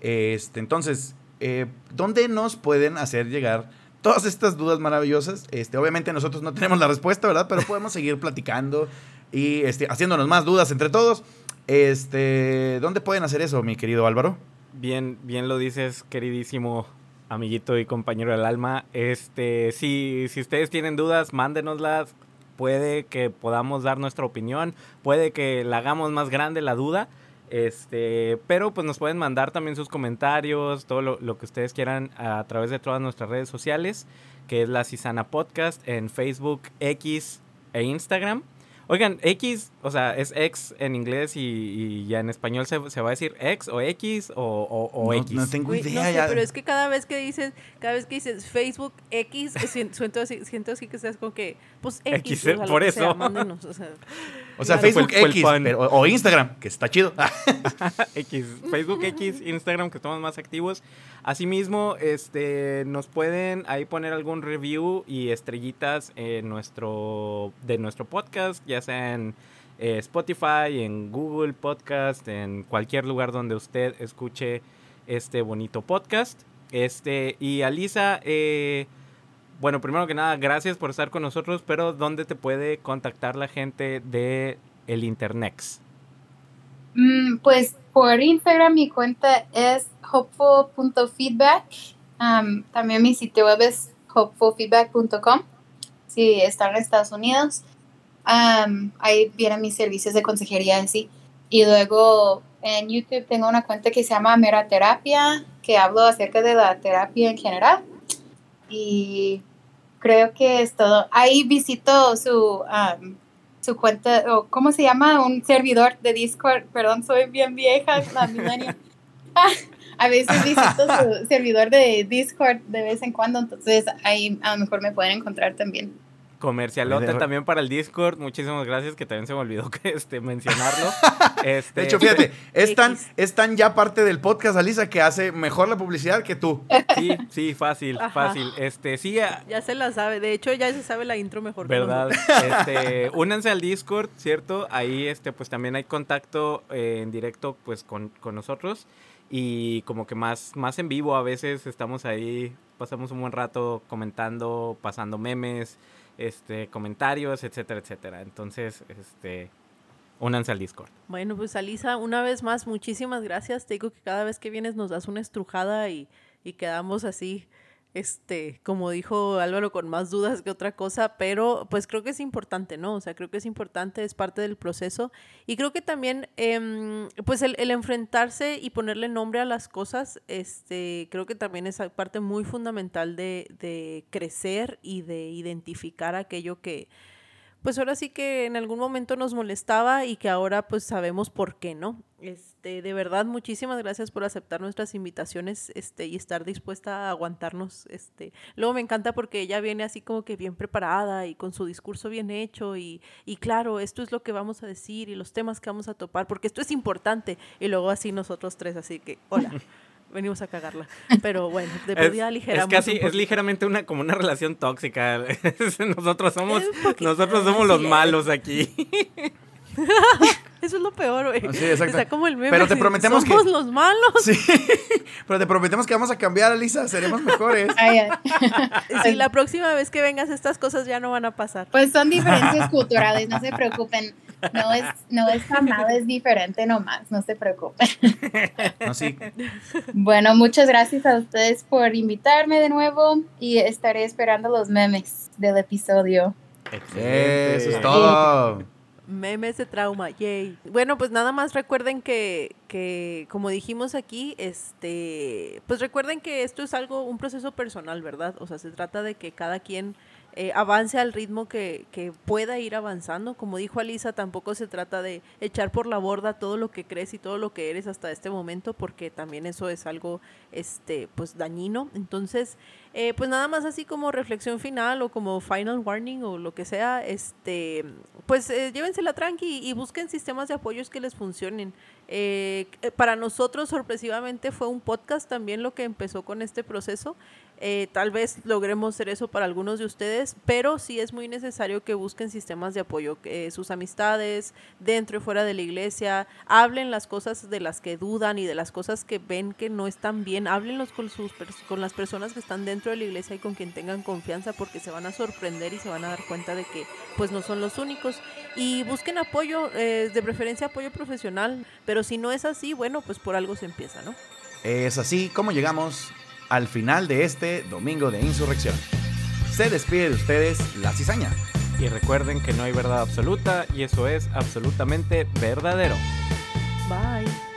Este, entonces, eh, ¿dónde nos pueden hacer llegar todas estas dudas maravillosas? Este, obviamente nosotros no tenemos la respuesta, ¿verdad? Pero podemos seguir platicando y este, haciéndonos más dudas entre todos. Este, ¿dónde pueden hacer eso, mi querido Álvaro? Bien, bien lo dices, queridísimo amiguito y compañero del alma. Este, si, si ustedes tienen dudas, mándenoslas. Puede que podamos dar nuestra opinión, puede que la hagamos más grande la duda. Este, pero pues nos pueden mandar también sus comentarios, todo lo, lo que ustedes quieran a través de todas nuestras redes sociales, que es la Cisana Podcast en Facebook, X e Instagram. Oigan, X, o sea, es X en inglés y, y ya en español se, se va a decir X o X o, o- o no, X. no tengo idea. no sé, ya. pero es que cada vez que dices, cada vez que dices Facebook X, (laughs) sien- siento así, siento así que seas como que, pues X, X, o sea, lo por eso. sea, mándenos, o sea. (laughs) O sea, Facebook fue el- fue el X pero- o Instagram, que está chido. (laughs) X, Facebook X, Instagram, que estamos más activos. Asimismo, este, nos pueden ahí poner algún review y estrellitas en nuestro, de nuestro podcast, ya sea en eh, Spotify, en Google Podcast, en cualquier lugar donde usted escuche este bonito podcast. Este, y Alisa, eh, bueno, primero que nada, gracias por estar con nosotros, pero ¿dónde te puede contactar la gente de el Internet? Mm, pues por Instagram mi cuenta es hopeful.feedback. Um, también mi sitio web es hopefulfeedback.com si están en Estados Unidos. Ahí vienen mis servicios de consejería así. Y luego en YouTube tengo una cuenta que se llama Mera Terapia, que hablo acerca de la terapia en general. Y creo que es todo. Ahí visito su, um, su cuenta, o ¿cómo se llama? Un servidor de Discord. Perdón, soy bien vieja, la (laughs) (laughs) a veces visito su (laughs) servidor de Discord de vez en cuando, entonces ahí a lo mejor me pueden encontrar también. Comercialote De- también para el Discord. Muchísimas gracias, que también se me olvidó que, este, mencionarlo. (laughs) Este, De hecho, fíjate, es tan, X. es tan ya parte del podcast, Alisa, que hace mejor la publicidad que tú. Sí, sí, fácil, Ajá. fácil. Este, sí, a- Ya se la sabe, de hecho ya se sabe la intro mejor que verdad. nosotros. Este, (laughs) únanse al Discord, ¿cierto? Ahí, este, pues también hay contacto eh, en directo, pues, con, con nosotros. Y como que más, más en vivo a veces estamos ahí, pasamos un buen rato comentando, pasando memes, este, comentarios, etcétera, etcétera. Entonces, este, únanse al Discord. Bueno, pues Alisa, una vez más, muchísimas gracias. Te digo que cada vez que vienes nos das una estrujada y, y quedamos así, este, como dijo Álvaro, con más dudas que otra cosa, pero pues creo que es importante, ¿no? O sea, creo que es importante, es parte del proceso. Y creo que también, em, pues el, enfrentarse y ponerle nombre a las cosas, este, creo que también es parte muy fundamental de, de crecer y de identificar aquello que, pues ahora sí que en algún momento nos molestaba y que ahora pues sabemos por qué, ¿no? Este, de verdad, muchísimas gracias por aceptar nuestras invitaciones, este, y estar dispuesta a aguantarnos, este. Luego me encanta porque ella viene así como que bien preparada y con su discurso bien hecho y, y claro, esto es lo que vamos a decir y los temas que vamos a topar, porque esto es importante. Y luego así nosotros tres, así que, hola. (laughs) Venimos a cagarla. Pero bueno, de Es, perdida es aligeramos. casi, un es ligeramente una, como una relación tóxica. (laughs) nosotros somos, Es nosotros somos los es. malos aquí. (laughs) (laughs) Eso es lo peor, güey. Sí, exacto. Está como el meme. Pero te prometemos que- Somos los malos. Sí, (laughs) pero te prometemos que vamos a cambiar, Alisa, seremos mejores. (laughs) Ay, ay. Si la próxima vez que vengas estas cosas ya no van a pasar. Pues son diferencias culturales, no se preocupen. No es, no es tan mal, es diferente nomás, no se preocupen. No, sí. Bueno, muchas gracias a ustedes por invitarme de nuevo y estaré esperando los memes del episodio. Excelente. Eso es todo. Memes de trauma, yay. Bueno, pues nada más recuerden que, que, como dijimos aquí, este, pues recuerden que esto es algo, un proceso personal, ¿verdad? O sea, se trata de que cada quien eh, avance al ritmo que, que pueda ir avanzando. Como dijo Alisa, tampoco se trata de echar por la borda todo lo que crees y todo lo que eres hasta este momento, porque también eso es algo este, pues dañino. Entonces, eh, pues nada más así como reflexión final o como final warning o lo que sea, este, pues eh, llévensela tranqui y busquen sistemas de apoyos que les funcionen. Eh, eh, para nosotros, sorpresivamente, fue un podcast también lo que empezó con este proceso. Eh, tal vez logremos hacer eso para algunos de ustedes, pero sí es muy necesario que busquen sistemas de apoyo, sus amistades, dentro y fuera de la iglesia, hablen las cosas de las que dudan y de las cosas que ven que no están bien, háblenlos con, sus, con las personas que están dentro de la iglesia y con quien tengan confianza, porque se van a sorprender y se van a dar cuenta de que pues no son los únicos. Y busquen apoyo, eh, de preferencia apoyo profesional, pero si no es así, bueno, pues por algo se empieza, ¿no? Es así como llegamos al final de este domingo de insurrección. Se despide de ustedes la cizaña. Y recuerden que no hay verdad absoluta y eso es absolutamente verdadero. Bye.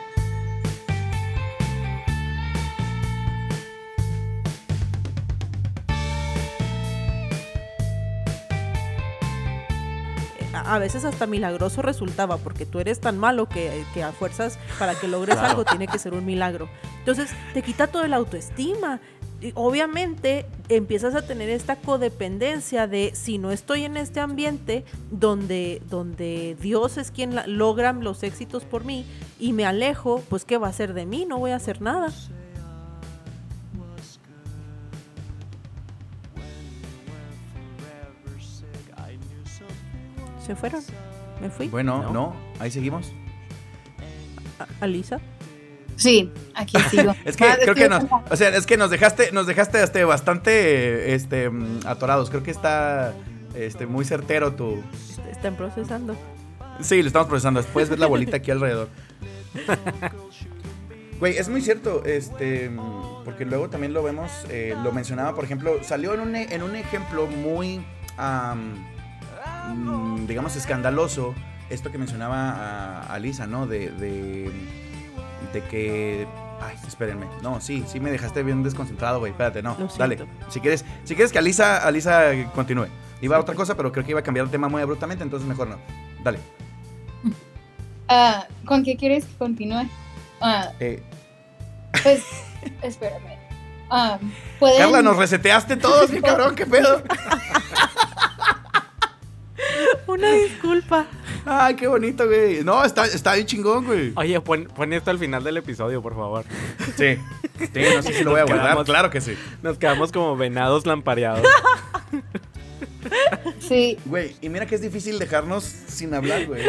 A veces hasta milagroso resultaba, porque tú eres tan malo que, que a fuerzas para que logres Claro. algo tiene que ser un milagro. Entonces te quita todo la autoestima. Y obviamente empiezas a tener esta codependencia de si no estoy en este ambiente donde, donde Dios es quien la- logra los éxitos por mí y me alejo, pues ¿qué va a hacer de mí? No voy a hacer nada. ¿Se fueron? ¿Me fui? Bueno, No. no, ahí seguimos. ¿Alisa? Sí, aquí (laughs) sigo. Es que Ah, creo que nos, o sea, es que nos dejaste, nos dejaste este, bastante este, atorados. Creo que está este, muy certero tu. Est- Están procesando. Sí, lo estamos procesando. Puedes ver la bolita aquí alrededor. (laughs) Güey, es muy cierto, este, porque luego también lo vemos, eh, lo mencionaba, por ejemplo, salió en un, en un ejemplo muy, mm, digamos, escandaloso, esto que mencionaba a, a Lisa, ¿no? De, de, de que, ay, espérenme, no, sí, sí me dejaste bien desconcentrado, güey, espérate, no, dale, si quieres, si quieres que Alisa, Alisa continúe. Iba a otra cosa, pero creo que iba a cambiar el tema muy abruptamente, entonces mejor no. Dale. Ah, ¿Con qué quieres que continúe? Ah, Eh, pues, (laughs) espérame. Ah, ¿pueden- Carla, nos reseteaste todos, mi (laughs) cabrón, qué pedo. (laughs) (laughs) Una disculpa. Ay, qué bonito, güey. No, está, está bien chingón, güey. Oye, pon, pon, esto al final del episodio, por favor. Sí. Sí, no sé si lo voy a guardar. Claro que sí. Nos quedamos como venados lampareados. (laughs) Sí. Güey, y mira que es difícil dejarnos sin hablar, güey.